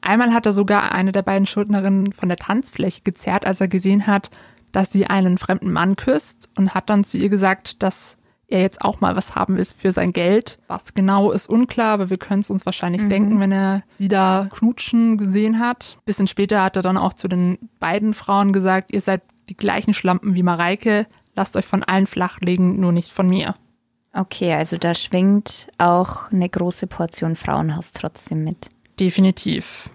Einmal hat er sogar eine der beiden Schuldnerinnen von der Tanzfläche gezerrt, als er gesehen hat, dass sie einen fremden Mann küsst und hat dann zu ihr gesagt, dass er jetzt auch mal was haben will für sein Geld. Was genau ist unklar, aber wir können es uns wahrscheinlich Mhm. denken, wenn er sie da knutschen gesehen hat. Bisschen später hat er dann auch zu den beiden Frauen gesagt, ihr seid die gleichen Schlampen wie Mareike, lasst euch von allen flachlegen, nur nicht von mir. Okay, also da schwingt auch eine große Portion Frauenhass trotzdem mit. Definitiv.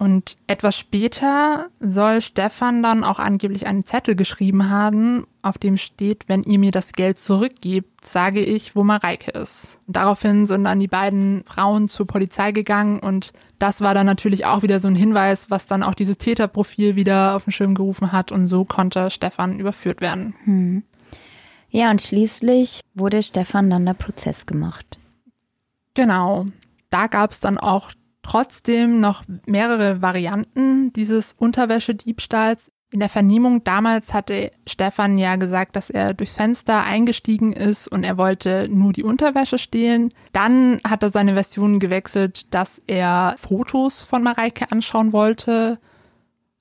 Und etwas später soll Stefan dann auch angeblich einen Zettel geschrieben haben, auf dem steht, wenn ihr mir das Geld zurückgebt, sage ich, wo Mareike ist. Und daraufhin sind dann die beiden Frauen zur Polizei gegangen und das war dann natürlich auch wieder so ein Hinweis, was dann auch dieses Täterprofil wieder auf den Schirm gerufen hat und so konnte Stefan überführt werden. Hm. Ja, und schließlich wurde Stefan dann der Prozess gemacht. Genau. Da gab es dann auch trotzdem noch mehrere Varianten dieses Unterwäschediebstahls. In der Vernehmung damals hatte Stefan ja gesagt, dass er durchs Fenster eingestiegen ist und er wollte nur die Unterwäsche stehlen. Dann hat er seine Version gewechselt, dass er Fotos von Mareike anschauen wollte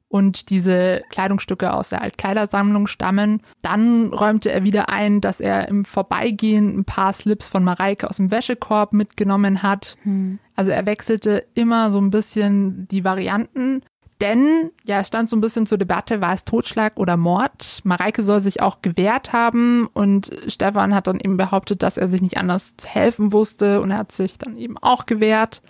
und diese Kleidungsstücke aus der Altkleidersammlung stammen. Dann räumte er wieder ein, dass er im Vorbeigehen ein paar Slips von Mareike aus dem Wäschekorb mitgenommen hat. Hm. Also er wechselte immer so ein bisschen die Varianten. Denn, ja, es stand so ein bisschen zur Debatte, war es Totschlag oder Mord? Mareike soll sich auch gewehrt haben und Stefan hat dann eben behauptet, dass er sich nicht anders zu helfen wusste und er hat sich dann eben auch gewehrt.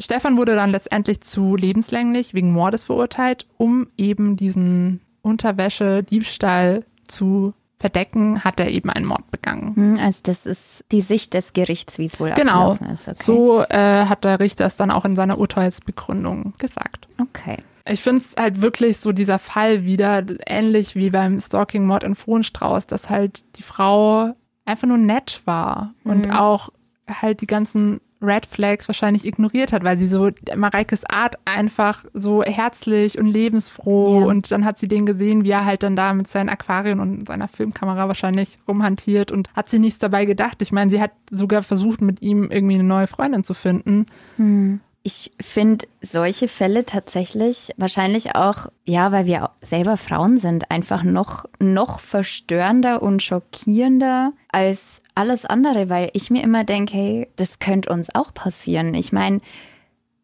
Stefan wurde dann letztendlich zu lebenslänglich wegen Mordes verurteilt, um eben diesen Unterwäsche-Diebstahl zu verdecken, hat er eben einen Mord begangen. Hm, Also das ist die Sicht des Gerichts, wie es wohl Genau. abgelaufen ist. Okay. So äh, hat der Richter es dann auch in seiner Urteilsbegründung gesagt. Okay. Ich finde es halt wirklich so dieser Fall wieder ähnlich wie beim Stalking-Mord in Frohenstrauß, dass halt die Frau einfach nur nett war und Mhm. auch halt die ganzen Red Flags wahrscheinlich ignoriert hat, weil sie so Mareikes Art einfach so herzlich und lebensfroh Ja. und dann hat sie den gesehen, wie er halt dann da mit seinen Aquarien und seiner Filmkamera wahrscheinlich rumhantiert und hat sich nichts dabei gedacht. Ich meine, sie hat sogar versucht, mit ihm irgendwie eine neue Freundin zu finden. Hm. Ich finde solche Fälle tatsächlich wahrscheinlich auch, ja, weil wir selber Frauen sind, einfach noch, noch verstörender und schockierender als alles andere, weil ich mir immer denke, hey, das könnte uns auch passieren. Ich meine,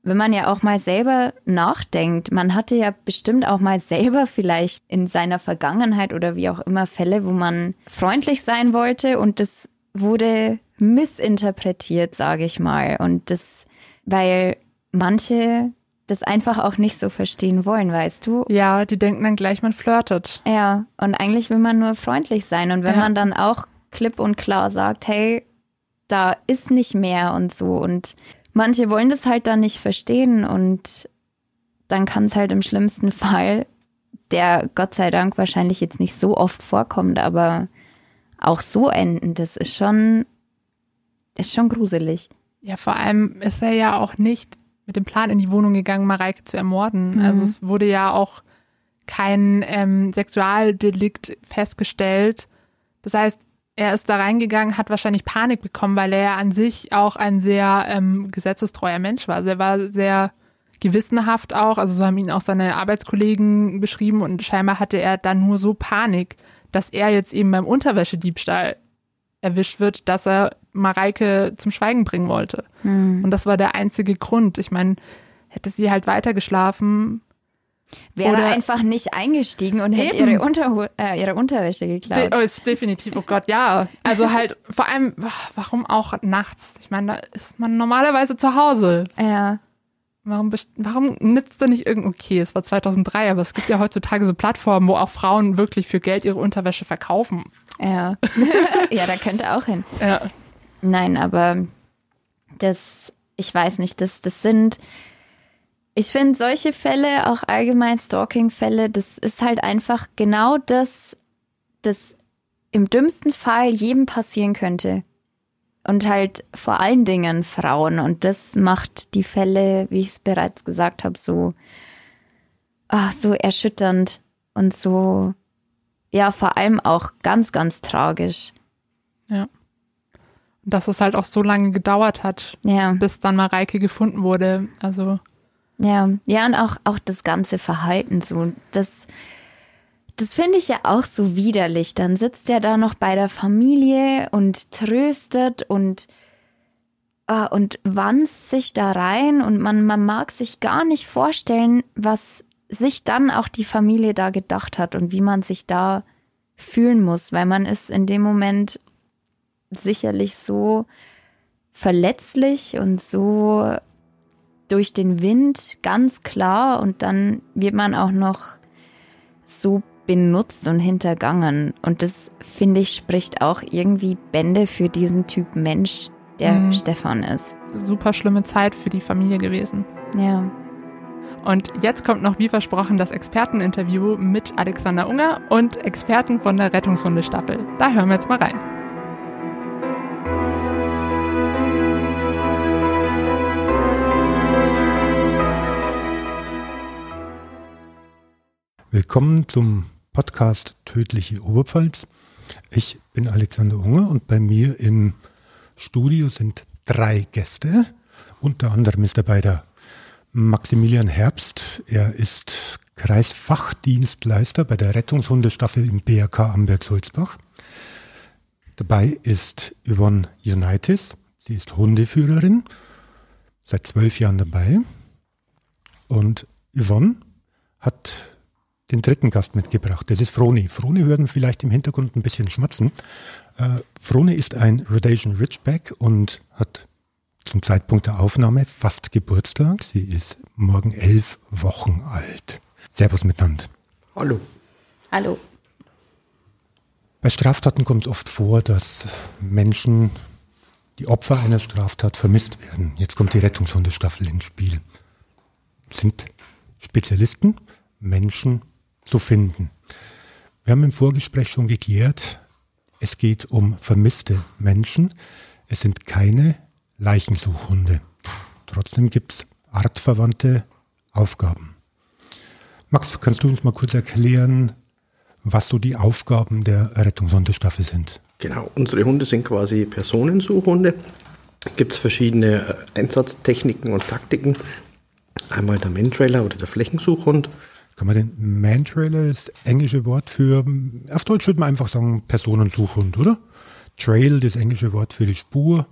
wenn man ja auch mal selber nachdenkt, man hatte ja bestimmt auch mal selber vielleicht in seiner Vergangenheit oder wie auch immer Fälle, wo man freundlich sein wollte und das wurde missinterpretiert, sage ich mal. Und das, weil manche das einfach auch nicht so verstehen wollen, weißt du? Ja, die denken dann gleich, man flirtet. Ja, und eigentlich will man nur freundlich sein. Und wenn Ja. man dann auch klipp und klar sagt, hey, da ist nicht mehr und so. Und manche wollen das halt dann nicht verstehen und dann kann es halt im schlimmsten Fall, der Gott sei Dank wahrscheinlich jetzt nicht so oft vorkommt, aber auch so enden. Das ist schon, ist schon gruselig. Ja, vor allem ist er ja auch nicht mit dem Plan in die Wohnung gegangen, Mareike zu ermorden. Mhm. Also es wurde ja auch kein ähm, Sexualdelikt festgestellt. Das heißt, er ist da reingegangen, hat wahrscheinlich Panik bekommen, weil er ja an sich auch ein sehr ähm, gesetzestreuer Mensch war. Also er war sehr gewissenhaft auch, also so haben ihn auch seine Arbeitskollegen beschrieben und scheinbar hatte er dann nur so Panik, dass er jetzt eben beim Unterwäschediebstahl erwischt wird, dass er Mareike zum Schweigen bringen wollte. Hm. Und das war der einzige Grund. Ich meine, hätte sie halt weiter geschlafen, Wäre Oder- einfach nicht eingestiegen und hätte ihre, Unterho äh, ihre Unterwäsche De geklaut. oh, ist definitiv, oh Gott, ja. Also halt, vor allem, warum auch nachts? Ich meine, da ist man normalerweise zu Hause. Ja. Warum, warum nützt da nicht irgend, okay, es war 2003, aber es gibt ja heutzutage so Plattformen, wo auch Frauen wirklich für Geld ihre Unterwäsche verkaufen. Ja. ja, da könnte auch hin. Ja, Nein, aber das, ich weiß nicht, das, das sind, ich finde solche Fälle, auch allgemein Stalking-Fälle, das ist halt einfach genau das, das im dümmsten Fall jedem passieren könnte. Und halt vor allen Dingen Frauen. Und das macht die Fälle, wie ich es bereits gesagt habe, so, ah, so erschütternd und so, ja, vor allem auch ganz, ganz tragisch. Und dass es halt auch so lange gedauert hat, Ja. bis dann Mareike gefunden wurde. Also, Ja, ja, und auch, auch das ganze Verhalten so, das, das finde ich ja auch so widerlich. Dann sitzt er da noch bei der Familie und tröstet und, äh, und wanzt sich da rein und man, man mag sich gar nicht vorstellen, was sich dann auch die Familie da gedacht hat und wie man sich da fühlen muss, weil man ist in dem Moment sicherlich so verletzlich und so durch den Wind ganz klar und dann wird man auch noch so benutzt und hintergangen. Und das, finde ich, spricht auch irgendwie Bände für diesen Typ Mensch, der Mhm. Stefan ist. super schlimme Zeit für die Familie gewesen. Ja. Und jetzt kommt noch wie versprochen das Experteninterview mit Alexander Unger und Experten von der Rettungshundestaffel. Da hören wir jetzt mal rein. Willkommen zum Podcast Tödliche Oberpfalz. Ich bin Alexander Unger und bei mir im Studio sind drei Gäste. Unter anderem ist dabei der Maximilian Herbst. Er ist Kreisfachdienstleister bei der Rettungshundestaffel im BRK Amberg-Sulzbach. Dabei ist Yvonne Unitis. Sie ist Hundeführerin, seit zwölf Jahren dabei. Und Yvonne hat den dritten Gast mitgebracht. Das ist Froni. Froni hören vielleicht im Hintergrund ein bisschen schmatzen. Äh, Froni ist ein Rhodesian Ridgeback und hat zum Zeitpunkt der Aufnahme fast Geburtstag. Sie ist morgen elf Wochen alt. Servus miteinander. Hallo. Hallo. Bei Straftaten kommt es oft vor, dass Menschen, die Opfer einer Straftat, vermisst werden. Jetzt kommt die Rettungshundestaffel ins Spiel. Sind Spezialisten, Menschen zu finden. Wir haben im Vorgespräch schon geklärt, es geht um vermisste Menschen. Es sind keine Leichensuchhunde. Trotzdem gibt es artverwandte Aufgaben. Max, kannst du uns mal kurz erklären, was so die Aufgaben der Rettungshundestaffel sind? Genau, unsere Hunde sind quasi Personensuchhunde. Gibt es verschiedene äh, Einsatztechniken und Taktiken. Einmal der Mantrailer oder der Flächensuchhund. Kann man den Mantrailer, das englische Wort für, auf Deutsch würde man einfach sagen Personensuchhund, oder? Trail, das englische Wort für die Spur.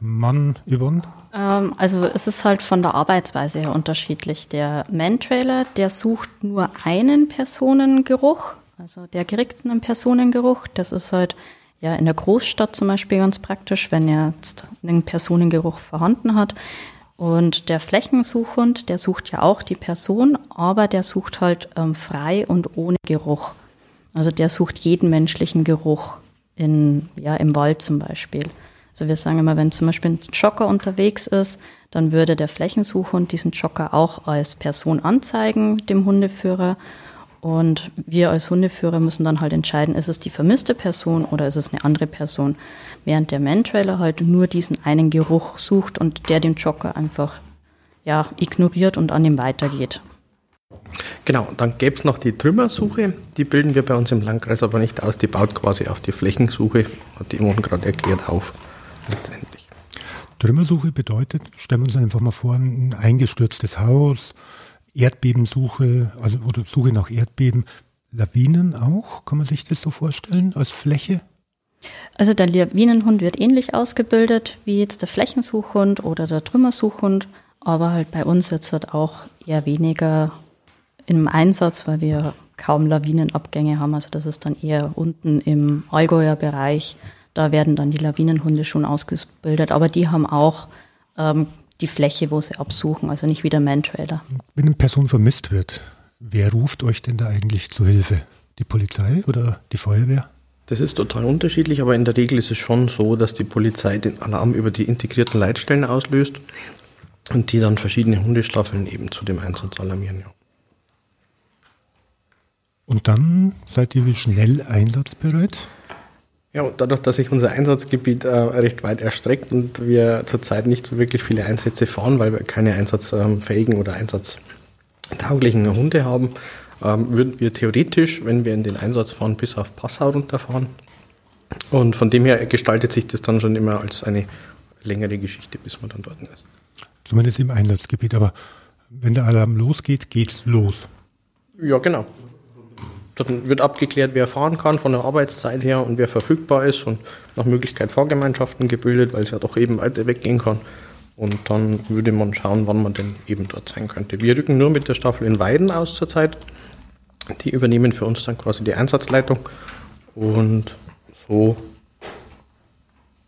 Mann, Yvonne. Ähm, also es ist halt von der Arbeitsweise her unterschiedlich. Der Man-Trailer, der sucht nur einen Personengeruch, also der kriegt einen Personengeruch. Das ist halt ja in der Großstadt zum Beispiel ganz praktisch, wenn er jetzt einen Personengeruch vorhanden hat. Und der Flächensuchhund, der sucht ja auch die Person, aber der sucht halt ähm, frei und ohne Geruch. Also der sucht jeden menschlichen Geruch in, ja, im Wald zum Beispiel. Also wir sagen immer, wenn zum Beispiel ein Jogger unterwegs ist, dann würde der Flächensuchhund diesen Jogger auch als Person anzeigen, dem Hundeführer. Und wir als Hundeführer müssen dann halt entscheiden, ist es die vermisste Person oder ist es eine andere Person. Während der Man-Trailer halt nur diesen einen Geruch sucht und der den Jogger einfach ja, ignoriert und an ihm weitergeht. Genau, dann gäbe es noch die Trümmersuche. Die bilden wir bei uns im Landkreis aber nicht aus. Die baut quasi auf die Flächensuche, hat die Yvonne gerade erklärt, auf. Letztendlich. Trümmersuche bedeutet, stellen wir uns einfach mal vor, ein eingestürztes Haus, Erdbebensuche, also oder Suche nach Erdbeben, Lawinen auch, kann man sich das so vorstellen als Fläche? Also der Lawinenhund wird ähnlich ausgebildet wie jetzt der Flächensuchhund oder der Trümmersuchhund, aber halt bei uns jetzt halt auch eher weniger im Einsatz, weil wir kaum Lawinenabgänge haben. Also das ist dann eher unten im Allgäuer Bereich. Da werden dann die Lawinenhunde schon ausgebildet, aber die haben auch ähm, die Fläche, wo sie absuchen, also nicht wie der Man-Trailer. Wenn eine Person vermisst wird, wer ruft euch denn da eigentlich zu Hilfe? Die Polizei oder die Feuerwehr? Das ist total unterschiedlich, aber in der Regel ist es schon so, dass die Polizei den Alarm über die integrierten Leitstellen auslöst und die dann verschiedene Hundestaffeln eben zu dem Einsatz alarmieren. Ja. Und dann seid ihr wie schnell einsatzbereit? Ja, dadurch, dass sich unser Einsatzgebiet äh, recht weit erstreckt und wir zurzeit nicht so wirklich viele Einsätze fahren, weil wir keine einsatzfähigen oder einsatztauglichen Hunde haben, ähm, würden wir theoretisch, wenn wir in den Einsatz fahren, bis auf Passau runterfahren. Und von dem her gestaltet sich das dann schon immer als eine längere Geschichte, bis man dann dort ist. Zumindest im Einsatzgebiet, aber wenn der Alarm losgeht, geht's los. Ja, genau. Dann wird abgeklärt, wer fahren kann von der Arbeitszeit her und wer verfügbar ist und nach Möglichkeit Fahrgemeinschaften gebildet, weil es ja doch eben weiter weggehen kann. Und dann würde man schauen, wann man denn eben dort sein könnte. Wir rücken nur mit der Staffel in Weiden aus zurzeit. Die übernehmen für uns dann quasi die Einsatzleitung und so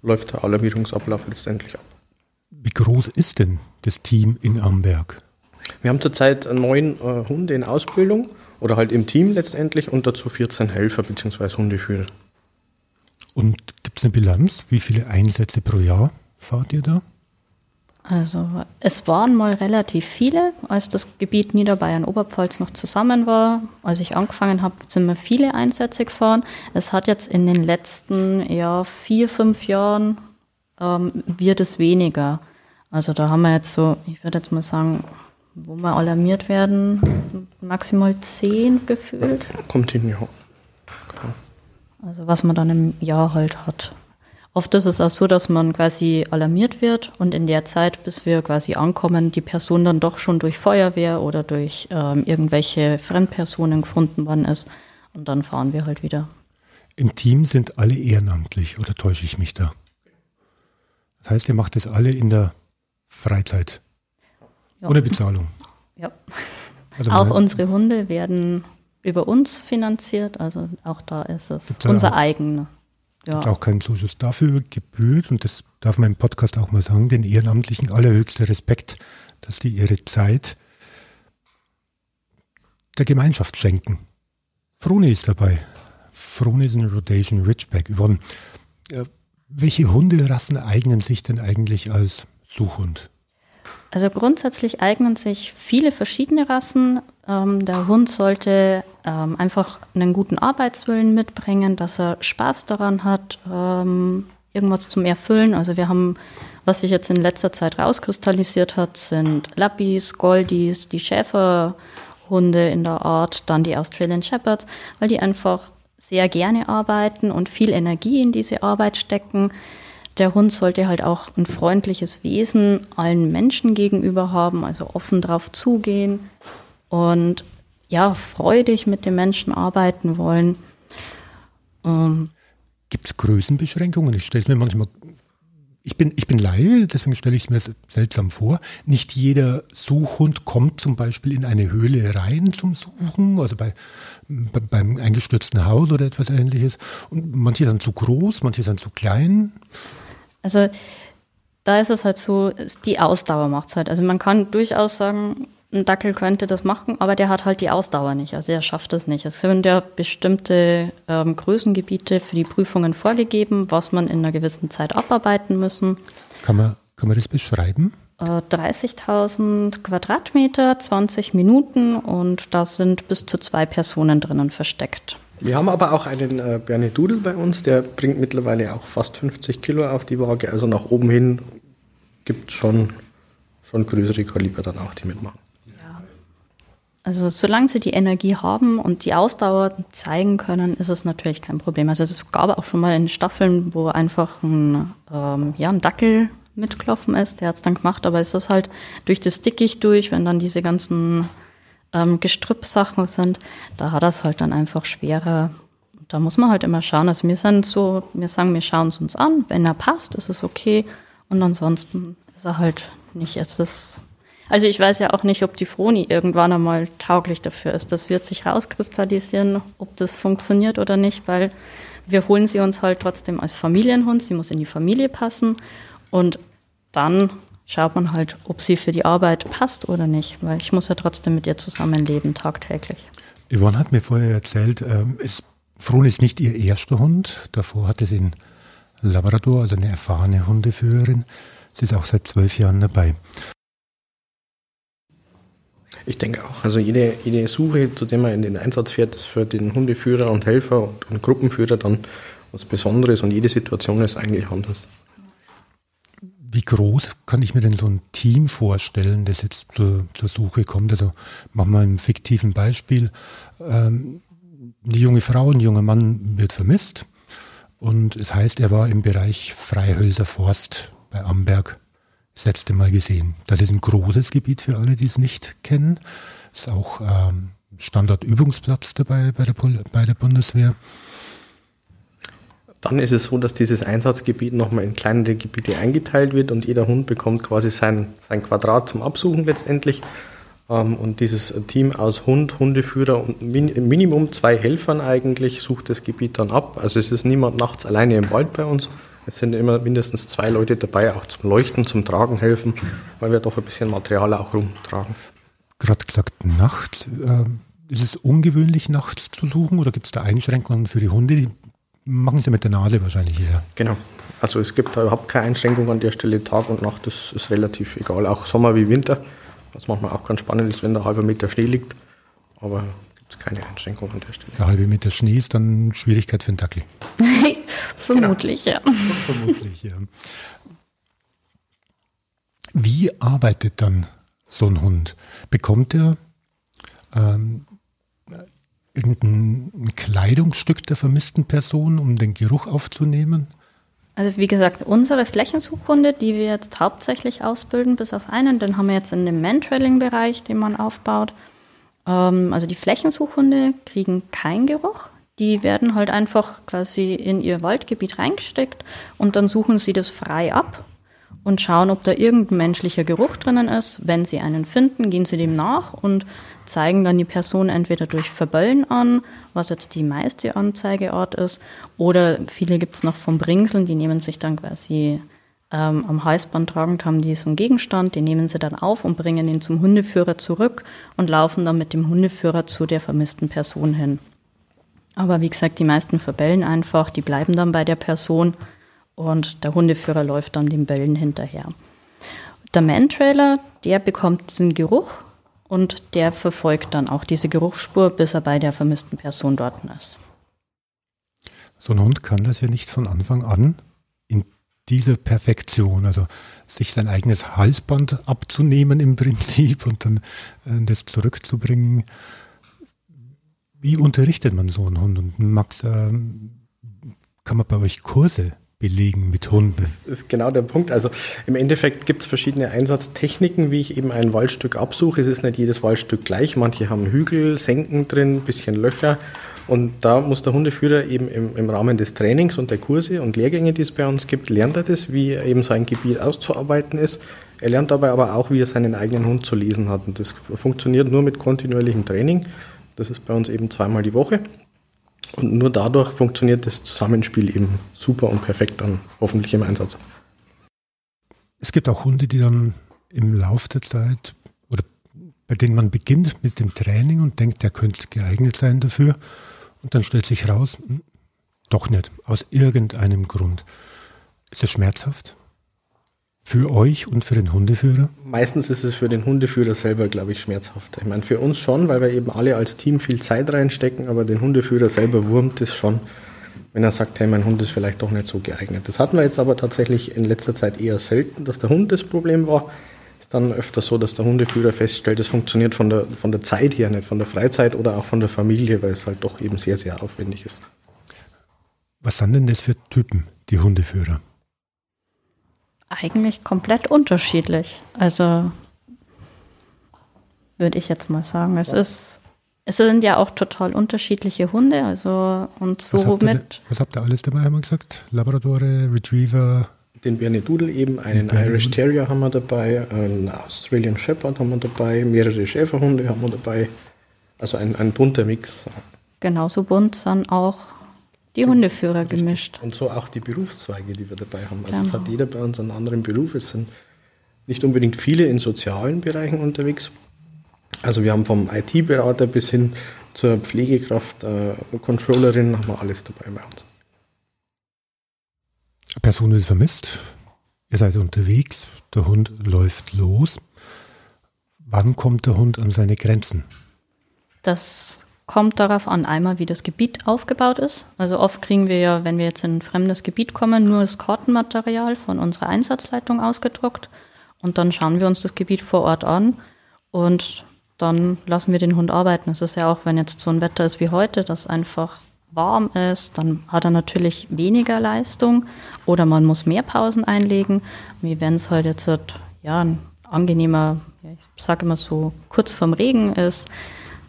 läuft der Alarmierungsablauf letztendlich ab. Wie groß ist denn das Team in Amberg? Wir haben zurzeit neun äh, Hunde in Ausbildung oder halt im Team letztendlich und dazu 14 Helfer bzw. Hundeführer. Und gibt es eine Bilanz? Wie viele Einsätze pro Jahr fahrt ihr da? Also es waren mal relativ viele, als das Gebiet Niederbayern-Oberpfalz noch zusammen war. Als ich angefangen habe, sind wir viele Einsätze gefahren. Es hat jetzt in den letzten ja, vier, fünf Jahren ähm, wird es weniger. Also da haben wir jetzt so, ich würde jetzt mal sagen, wo wir alarmiert werden, maximal zehn gefühlt. Kommt hin, ja. Also was man dann im Jahr halt hat. Oft ist es auch so, dass man quasi alarmiert wird und in der Zeit, bis wir quasi ankommen, die Person dann doch schon durch Feuerwehr oder durch ähm, irgendwelche Fremdpersonen gefunden worden ist. Und dann fahren wir halt wieder. Im Team sind alle ehrenamtlich oder täusche ich mich da? Das heißt, ihr macht das alle in der Freizeit. Ja. Ohne Bezahlung. Ja. Also auch unsere Hunde werden über uns finanziert, also auch da ist es unser eigener. Ja. Gibt auch keinen Zuschuss dafür gebührt und das darf man im Podcast auch mal sagen, den Ehrenamtlichen allerhöchster Respekt, dass die ihre Zeit der Gemeinschaft schenken. Froni ist dabei. Froni ist ein Rotation Ridgeback. Yvonne, äh, welche Hunderassen eignen sich denn eigentlich als Suchhund? Also grundsätzlich eignen sich viele verschiedene Rassen. Ähm, der Hund sollte ähm, einfach einen guten Arbeitswillen mitbringen, dass er Spaß daran hat, ähm, irgendwas zum Erfüllen. Also wir haben, was sich jetzt in letzter Zeit rauskristallisiert hat, sind Lappies, Goldies, die Schäferhunde in der Art, dann die Australian Shepherds, weil die einfach sehr gerne arbeiten und viel Energie in diese Arbeit stecken der Hund sollte halt auch ein freundliches Wesen allen Menschen gegenüber haben, also offen drauf zugehen und ja, freudig mit den Menschen arbeiten wollen. Ähm, Gibt es Größenbeschränkungen? Ich stelle es mir manchmal, ich bin, ich bin Laie, deswegen stelle ich es mir seltsam vor. Nicht jeder Suchhund kommt zum Beispiel in eine Höhle rein zum Suchen, also bei, bei beim eingestürzten Haus oder etwas ähnliches. Und manche sind zu groß, manche sind zu klein. Also da ist es halt so, die Ausdauer macht es halt. Also man kann durchaus sagen, ein Dackel könnte das machen, aber der hat halt die Ausdauer nicht. Also er schafft es nicht. Es sind ja bestimmte ähm, Größengebiete für die Prüfungen vorgegeben, was man in einer gewissen Zeit abarbeiten müssen. Kann man, kann man das beschreiben? 30.000 äh, Quadratmeter, 20 Minuten und da sind bis zu zwei Personen drinnen versteckt. Wir haben aber auch einen äh, Bernie Dudel bei uns, der bringt mittlerweile auch fast 50 Kilo auf die Waage. Also nach oben hin gibt es schon, schon größere Kaliber dann auch, die mitmachen. Ja. Also solange sie die Energie haben und die Ausdauer zeigen können, ist es natürlich kein Problem. Also es gab auch schon mal in Staffeln, wo einfach ein, ähm, ja, ein Dackel mitgelaufen ist, der hat es dann gemacht, aber es ist halt durch das Dickicht durch, wenn dann diese ganzen ähm, Gestrüppsachen sind, da hat es halt dann einfach schwerer. da muss man halt immer schauen. Also wir sind so, wir sagen, wir schauen es uns an. Wenn er passt, ist es okay. Und ansonsten ist er halt nicht. Es ist, also ich weiß ja auch nicht, ob die Froni irgendwann einmal tauglich dafür ist. Das wird sich rauskristallisieren, ob das funktioniert oder nicht, weil wir holen sie uns halt trotzdem als Familienhund. Sie muss in die Familie passen. Und dann schaut man halt, ob sie für die Arbeit passt oder nicht, weil ich muss ja trotzdem mit ihr zusammenleben tagtäglich. Yvonne hat mir vorher erzählt, ähm, ist, Frohn ist nicht ihr erster Hund. Davor hatte sie einen Labrador, also eine erfahrene Hundeführerin. Sie ist auch seit zwölf Jahren dabei. Ich denke auch, also jede, jede Suche, zu der man in den Einsatz fährt, ist für den Hundeführer und Helfer und, und Gruppenführer dann was Besonderes und jede Situation ist eigentlich anders. Wie groß kann ich mir denn so ein Team vorstellen, das jetzt zur, zur Suche kommt? Also machen wir ein fiktiven Beispiel. Ähm, eine junge Frau, ein junger Mann wird vermisst und es heißt, er war im Bereich Freihölzer Forst bei Amberg das letzte Mal gesehen. Das ist ein großes Gebiet für alle, die es nicht kennen. Ist auch ähm, Standardübungsplatz dabei bei der, bei der Bundeswehr. Dann ist es so, dass dieses Einsatzgebiet nochmal in kleinere Gebiete eingeteilt wird und jeder Hund bekommt quasi sein, sein Quadrat zum Absuchen letztendlich. Ähm, und dieses Team aus Hund, Hundeführer und min Minimum zwei Helfern eigentlich sucht das Gebiet dann ab. Also es ist niemand nachts alleine im Wald bei uns. Es sind immer mindestens zwei Leute dabei, auch zum Leuchten, zum Tragen helfen, weil wir doch ein bisschen Material auch rumtragen. Gerade gesagt, Nacht. Äh, ist es ungewöhnlich, nachts zu suchen oder gibt es da Einschränkungen für die Hunde? Die machen sie mit der Nase wahrscheinlich eher. Genau. Also es gibt da überhaupt keine Einschränkung an der Stelle. Tag und Nacht ist, ist relativ egal. Auch Sommer wie Winter. Was manchmal auch ganz spannend ist, wenn da halber Meter Schnee liegt. Aber gibt es keine Einschränkung an der Stelle. Der halbe Meter Schnee ist dann Schwierigkeit für den Dackel. Vermutlich, genau. ja. Vermutlich, ja. Wie arbeitet dann so ein Hund? Bekommt er ähm, irgendein Kleidungsstück der vermissten Person, um den Geruch aufzunehmen? Also wie gesagt, unsere Flächensuchhunde, die wir jetzt hauptsächlich ausbilden, bis auf einen, den haben wir jetzt in dem Mantrailing-Bereich, den man aufbaut. Ähm, also die Flächensuchhunde kriegen keinen Geruch. Die werden halt einfach quasi in ihr Waldgebiet reingesteckt und dann suchen sie das frei ab und schauen, ob da irgendein menschlicher Geruch drinnen ist. Wenn sie einen finden, gehen sie dem nach und zeigen dann die Person entweder durch Verböllen an, was jetzt die meiste Anzeigeart ist, oder viele gibt es noch vom Bringseln, die nehmen sich dann quasi ähm, am Halsband tragend, haben die so einen Gegenstand, den nehmen sie dann auf und bringen ihn zum Hundeführer zurück und laufen dann mit dem Hundeführer zu der vermissten Person hin. Aber wie gesagt, die meisten verbellen einfach, die bleiben dann bei der Person und der Hundeführer läuft dann den Bällen hinterher. Der Man-Trailer, der bekommt diesen Geruch und der verfolgt dann auch diese Geruchsspur, bis er bei der vermissten Person dort ist. So ein Hund kann das ja nicht von Anfang an in dieser Perfektion, also sich sein eigenes Halsband abzunehmen im Prinzip und dann äh, das zurückzubringen. Wie unterrichtet man so einen Hund? Und Max, äh, kann man bei euch Kurse belegen mit Hunden. Das ist genau der Punkt. Also im Endeffekt gibt es verschiedene Einsatztechniken, wie ich eben ein Waldstück absuche. Es ist nicht jedes Waldstück gleich. Manche haben Hügel, Senken drin, bisschen Löcher. Und da muss der Hundeführer eben im, im Rahmen des Trainings und der Kurse und Lehrgänge, die es bei uns gibt, lernt er das, wie eben so ein Gebiet auszuarbeiten ist. Er lernt dabei aber auch, wie er seinen eigenen Hund zu lesen hat. Und das funktioniert nur mit kontinuierlichem Training. Das ist bei uns eben zweimal die Woche. Und nur dadurch funktioniert das Zusammenspiel eben super und perfekt dann hoffentlich im Einsatz. Es gibt auch Hunde, die dann im Laufe der Zeit oder bei denen man beginnt mit dem Training und denkt, der könnte geeignet sein dafür. Und dann stellt sich raus, hm, doch nicht, aus irgendeinem Grund. Ist es schmerzhaft? Für euch und für den Hundeführer? Meistens ist es für den Hundeführer selber, glaube ich, schmerzhaft. Ich meine, für uns schon, weil wir eben alle als Team viel Zeit reinstecken, aber den Hundeführer selber wurmt es schon, wenn er sagt, hey, mein Hund ist vielleicht doch nicht so geeignet. Das hatten wir jetzt aber tatsächlich in letzter Zeit eher selten, dass der Hund das Problem war. Ist dann öfter so, dass der Hundeführer feststellt, es funktioniert von der, von der Zeit her nicht, von der Freizeit oder auch von der Familie, weil es halt doch eben sehr, sehr aufwendig ist. Was sind denn das für Typen, die Hundeführer? Eigentlich komplett unterschiedlich. Also würde ich jetzt mal sagen. Es ist Es sind ja auch total unterschiedliche Hunde, also und so was habt ihr, mit. was habt ihr alles dabei, haben wir gesagt? Labradore, Retriever, Den Bernedoodle eben, einen Irish. Terrier haben wir dabei, einen Australian Shepherd haben wir dabei, mehrere Schäferhunde haben wir dabei. Also ein, ein bunter Mix. Genauso bunt sind auch die Hundeführer gemischt. Und so auch die Berufszweige, die wir dabei haben. Also es Genau. hat jeder bei uns einen anderen Beruf. Es sind nicht unbedingt viele in sozialen Bereichen unterwegs. Also wir haben vom IT-Berater bis hin zur Pflegekraft, äh, Controllerin, haben wir alles dabei bei uns. Person ist vermisst, ihr seid unterwegs, der Hund läuft los. Wann kommt der Hund an seine Grenzen? Das kommt darauf an, einmal wie das Gebiet aufgebaut ist. Also oft kriegen wir ja, wenn wir jetzt in ein fremdes Gebiet kommen, nur das Kartenmaterial von unserer Einsatzleitung ausgedruckt. Und dann schauen wir uns das Gebiet vor Ort an und dann lassen wir den Hund arbeiten. Es ist ja auch, wenn jetzt so ein Wetter ist wie heute, das einfach warm ist, dann hat er natürlich weniger Leistung oder man muss mehr Pausen einlegen. Wie wenn es halt jetzt ja, ein angenehmer, ich sage immer so, kurz vorm Regen ist,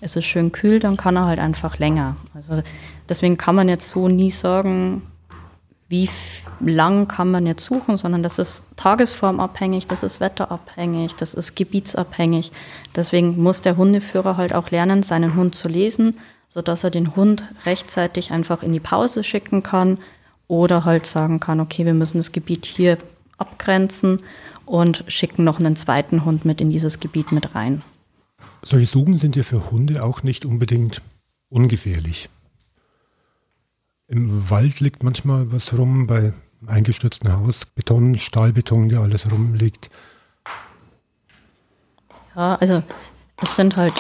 es ist schön kühl, dann kann er halt einfach länger. Also deswegen kann man jetzt so nie sagen, wie lang kann man jetzt suchen, sondern das ist tagesformabhängig, das ist wetterabhängig, das ist gebietsabhängig. Deswegen muss der Hundeführer halt auch lernen, seinen Hund zu lesen, sodass er den Hund rechtzeitig einfach in die Pause schicken kann oder halt sagen kann, okay, wir müssen das Gebiet hier abgrenzen und schicken noch einen zweiten Hund mit in dieses Gebiet mit rein. Solche Suchen sind ja für Hunde auch nicht unbedingt ungefährlich. Im Wald liegt manchmal was rum, bei einem eingestürzten Haus, Beton, Stahlbeton, der alles rumliegt. Ja, also es sind halt,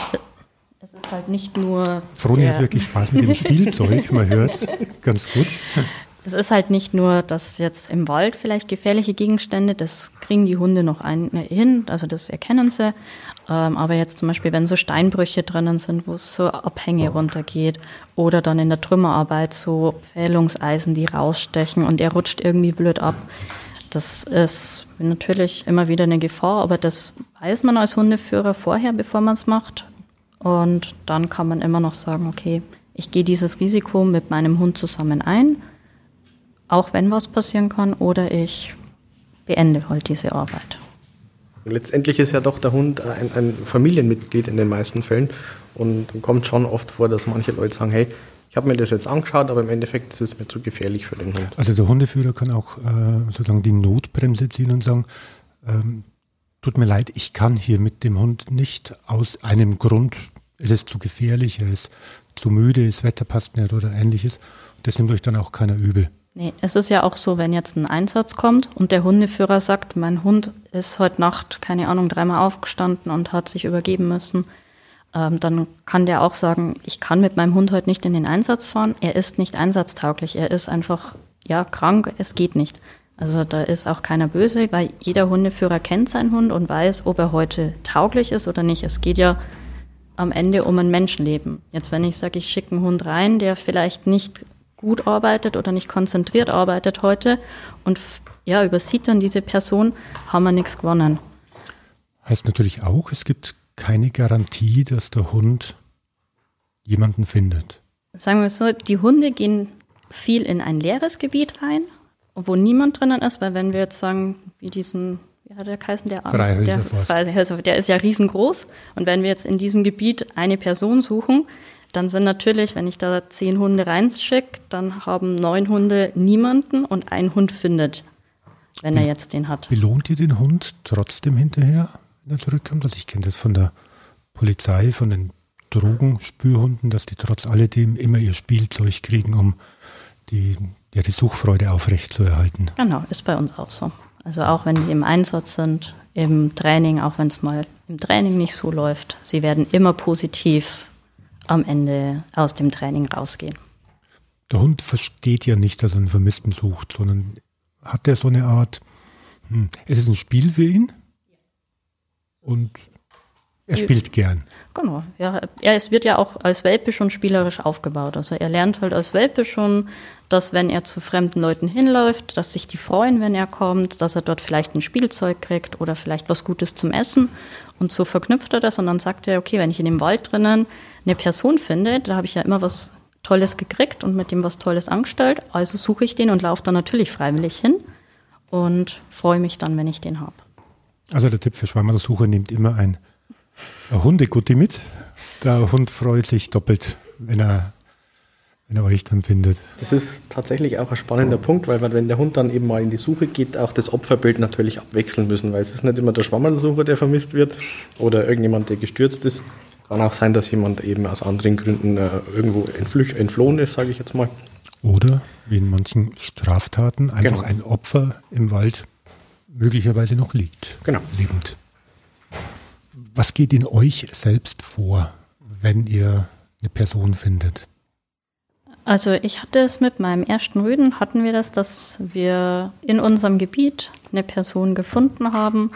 es ist halt nicht nur. Froni hat wirklich Spaß mit dem Spielzeug, man hört ganz gut. Es ist halt nicht nur, dass jetzt im Wald vielleicht gefährliche Gegenstände, das kriegen die Hunde noch ein, hin, also das erkennen sie. Ähm, aber jetzt zum Beispiel, wenn so Steinbrüche drinnen sind, wo es so Abhänge runtergeht oder dann in der Trümmerarbeit so Pfählungseisen, die rausstechen und er rutscht irgendwie blöd ab. Das ist natürlich immer wieder eine Gefahr, aber das weiß man als Hundeführer vorher, bevor man es macht. Und dann kann man immer noch sagen, okay, ich gehe dieses Risiko mit meinem Hund zusammen ein auch wenn was passieren kann, oder ich beende halt diese Arbeit. Letztendlich ist ja doch der Hund ein, ein Familienmitglied in den meisten Fällen und kommt schon oft vor, dass manche Leute sagen, hey, ich habe mir das jetzt angeschaut, aber im Endeffekt ist es mir zu gefährlich für den Hund. Also der Hundeführer kann auch äh, sozusagen die Notbremse ziehen und sagen, ähm, tut mir leid, ich kann hier mit dem Hund nicht aus einem Grund, es ist zu gefährlich, er ist zu müde, das Wetter passt nicht oder ähnliches. Das nimmt euch dann auch keiner übel. Nee, es ist ja auch so, wenn jetzt ein Einsatz kommt und der Hundeführer sagt, mein Hund ist heute Nacht, keine Ahnung, dreimal aufgestanden und hat sich übergeben müssen, ähm, dann kann der auch sagen, ich kann mit meinem Hund heute nicht in den Einsatz fahren, er ist nicht einsatztauglich, er ist einfach, ja, krank, es geht nicht. Also da ist auch keiner böse, weil jeder Hundeführer kennt seinen Hund und weiß, ob er heute tauglich ist oder nicht. Es geht ja am Ende um ein Menschenleben. Jetzt, wenn ich sage, ich schicke einen Hund rein, der vielleicht nicht gut arbeitet oder nicht konzentriert arbeitet heute und ja, übersieht dann diese Person, haben wir nichts gewonnen. Heißt natürlich auch, es gibt keine Garantie, dass der Hund jemanden findet. Sagen wir es so, die Hunde gehen viel in ein leeres Gebiet rein, wo niemand drinnen ist, weil wenn wir jetzt sagen, wie diesen, wie hat der geheißen, der Freihölzer der, der ist ja riesengroß und wenn wir jetzt in diesem Gebiet eine Person suchen, dann sind natürlich, wenn ich da zehn Hunde reinschicke, dann haben neun Hunde niemanden und ein Hund findet, wenn er jetzt den hat. Belohnt ihr den Hund trotzdem hinterher, wenn er zurückkommt? Also ich kenne das von der Polizei, von den Drogenspürhunden, dass die trotz alledem immer ihr Spielzeug kriegen, um die, ja, die Suchfreude aufrechtzuerhalten. Genau, ist bei uns auch so. Also auch wenn die im Einsatz sind, im Training, auch wenn es mal im Training nicht so läuft, sie werden immer positiv am Ende aus dem Training rausgehen. Der Hund versteht ja nicht, dass er einen Vermissten sucht, sondern hat er so eine Art, hm, es ist ein Spiel für ihn und Er spielt gern. Genau, ja. Er es wird ja auch als Welpe schon spielerisch aufgebaut. Also er lernt halt als Welpe schon, dass wenn er zu fremden Leuten hinläuft, dass sich die freuen, wenn er kommt, dass er dort vielleicht ein Spielzeug kriegt oder vielleicht was Gutes zum Essen. Und so verknüpft er das und dann sagt er, okay, wenn ich in dem Wald drinnen eine Person finde, da habe ich ja immer was Tolles gekriegt und mit dem was Tolles angestellt, also suche ich den und laufe da natürlich freiwillig hin und freue mich dann, wenn ich den habe. Also der Tipp für Schwammerlsucher nimmt immer ein Hundegutti mit. Der Hund freut sich doppelt, wenn er, wenn er euch dann findet. Das ist tatsächlich auch ein spannender Punkt, weil man, wenn der Hund dann eben mal in die Suche geht, auch das Opferbild natürlich abwechseln müssen, weil es ist nicht immer der Schwammerlsucher, der vermisst wird oder irgendjemand, der gestürzt ist. Kann auch sein, dass jemand eben aus anderen Gründen äh, irgendwo entflohen ist, sage ich jetzt mal. Oder wie in manchen Straftaten einfach Genau. ein Opfer im Wald möglicherweise noch liegt. Genau. Lebend. Was geht in euch selbst vor, wenn ihr eine Person findet? Also ich hatte es mit meinem ersten Rüden, hatten wir das, dass wir in unserem Gebiet eine Person gefunden haben.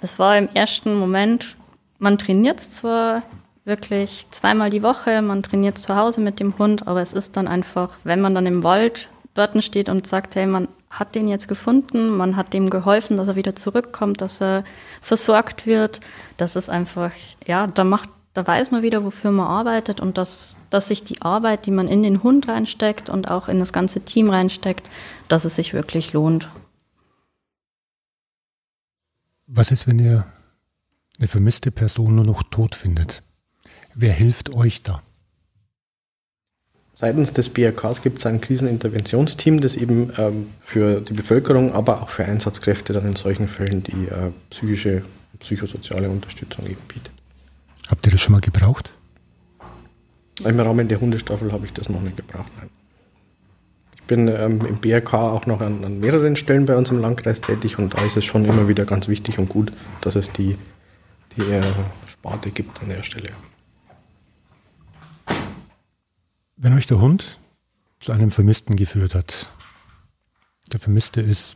Es war im ersten Moment, man trainiert zwar wirklich zweimal die Woche, man trainiert zu Hause mit dem Hund, aber es ist dann einfach, wenn man dann im Wald dort steht und sagt, hey, man hat den jetzt gefunden, man hat dem geholfen, dass er wieder zurückkommt, dass er versorgt wird, das ist einfach, ja, da macht da weiß man wieder, wofür man arbeitet und dass, dass sich die Arbeit, die man in den Hund reinsteckt und auch in das ganze Team reinsteckt, dass es sich wirklich lohnt. Was ist, wenn ihr eine vermisste Person nur noch tot findet? Wer hilft euch da? Seitens des BRKs gibt es ein Kriseninterventionsteam, das eben ähm, für die Bevölkerung, aber auch für Einsatzkräfte dann in solchen Fällen die äh, psychische, psychosoziale Unterstützung eben bietet. Habt ihr das schon mal gebraucht? Im Rahmen der Hundestaffel habe ich das noch nicht gebraucht. Nein. Ich bin ähm, im BRK auch noch an, an mehreren Stellen bei uns im Landkreis tätig und da ist es schon immer wieder ganz wichtig und gut, dass es die, die äh, Sparte gibt an der Stelle. Wenn euch der Hund zu einem Vermissten geführt hat, der Vermisste ist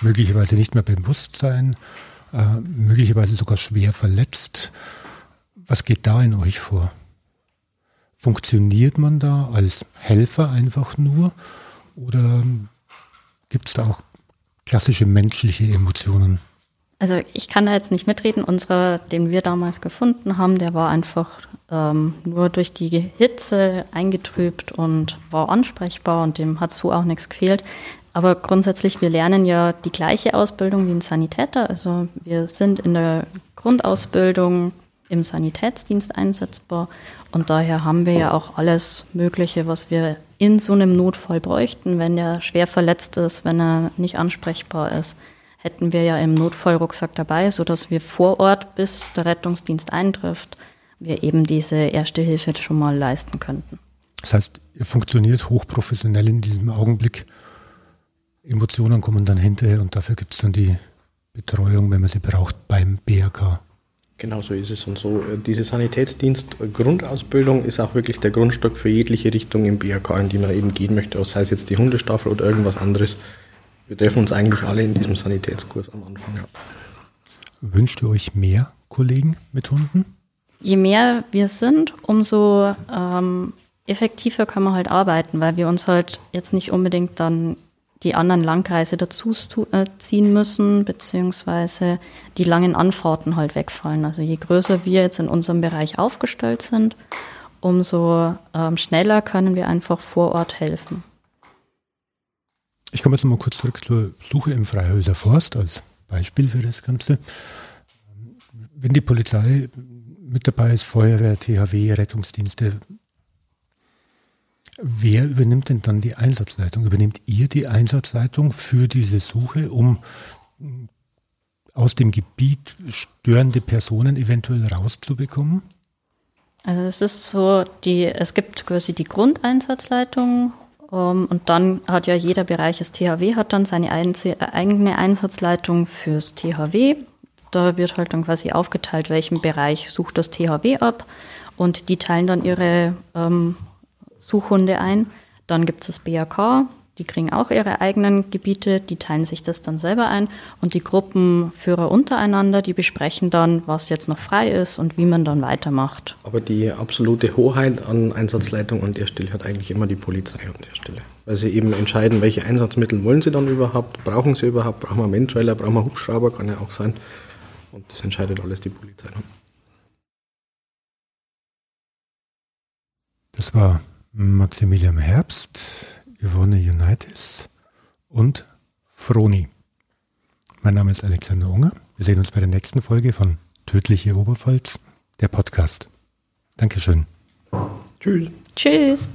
möglicherweise nicht mehr Bewusstsein, äh, möglicherweise sogar schwer verletzt, was geht da in euch vor? Funktioniert man da als Helfer einfach nur oder gibt es da auch klassische menschliche Emotionen? Also ich kann da jetzt nicht mitreden. Unserer, den wir damals gefunden haben, der war einfach ähm, nur durch die Hitze eingetrübt und war ansprechbar und dem hat so auch nichts gefehlt. Aber grundsätzlich, wir lernen ja die gleiche Ausbildung wie ein Sanitäter. Also wir sind in der Grundausbildung im Sanitätsdienst einsetzbar und daher haben wir ja auch alles Mögliche, was wir in so einem Notfall bräuchten, wenn der schwer verletzt ist, wenn er nicht ansprechbar ist hätten wir ja im Notfallrucksack dabei, sodass wir vor Ort, bis der Rettungsdienst eintrifft, wir eben diese erste Hilfe schon mal leisten könnten. Das heißt, ihr funktioniert hochprofessionell in diesem Augenblick. Emotionen kommen dann hinterher und dafür gibt es dann die Betreuung, wenn man sie braucht, beim BRK. Genau so ist es und so. äh, Diese Sanitätsdienst-Grundausbildung ist auch wirklich der Grundstock für jegliche Richtung im BRK, in die man eben gehen möchte, sei es jetzt die Hundestaffel oder irgendwas anderes. Wir treffen uns eigentlich alle in diesem Sanitätskurs am Anfang. Ja. Wünscht ihr euch mehr Kollegen mit Hunden? Je mehr wir sind, umso ähm, effektiver können wir halt arbeiten, weil wir uns halt jetzt nicht unbedingt dann die anderen Landkreise dazu äh, ziehen müssen, beziehungsweise die langen Anfahrten halt wegfallen. Also je größer wir jetzt in unserem Bereich aufgestellt sind, umso ähm, schneller können wir einfach vor Ort helfen. Ich komme jetzt mal kurz zurück zur Suche im Freihölzer Forst als Beispiel für das Ganze. Wenn die Polizei mit dabei ist, Feuerwehr, THW, Rettungsdienste, wer übernimmt denn dann die Einsatzleitung? Übernehmt ihr die Einsatzleitung für diese Suche, um aus dem Gebiet störende Personen eventuell rauszubekommen? Also es ist so, die, es gibt quasi die Grundeinsatzleitung und dann hat ja jeder Bereich, das THW hat dann seine äh, eigene Einsatzleitung fürs THW. Da wird halt dann quasi aufgeteilt, welchen Bereich sucht das THW ab und die teilen dann ihre ähm, Suchhunde ein. Dann gibt es das BAK, Die kriegen auch ihre eigenen Gebiete, die teilen sich das dann selber ein und die Gruppenführer untereinander, die besprechen dann, was jetzt noch frei ist und wie man dann weitermacht. Aber die absolute Hoheit an Einsatzleitung an der Stelle hat eigentlich immer die Polizei an der Stelle. Weil sie eben entscheiden, welche Einsatzmittel wollen sie dann überhaupt, brauchen sie überhaupt, brauchen wir Mentrailer, brauchen wir Hubschrauber, kann ja auch sein. Und das entscheidet alles die Polizei. Dann. Das war Maximilian Herbst, Yvonne Unitis und Froni. Mein Name ist Alexander Unger. Wir sehen uns bei der nächsten Folge von Tödliche Oberpfalz, der Podcast. Dankeschön. Tschüss. Tschüss.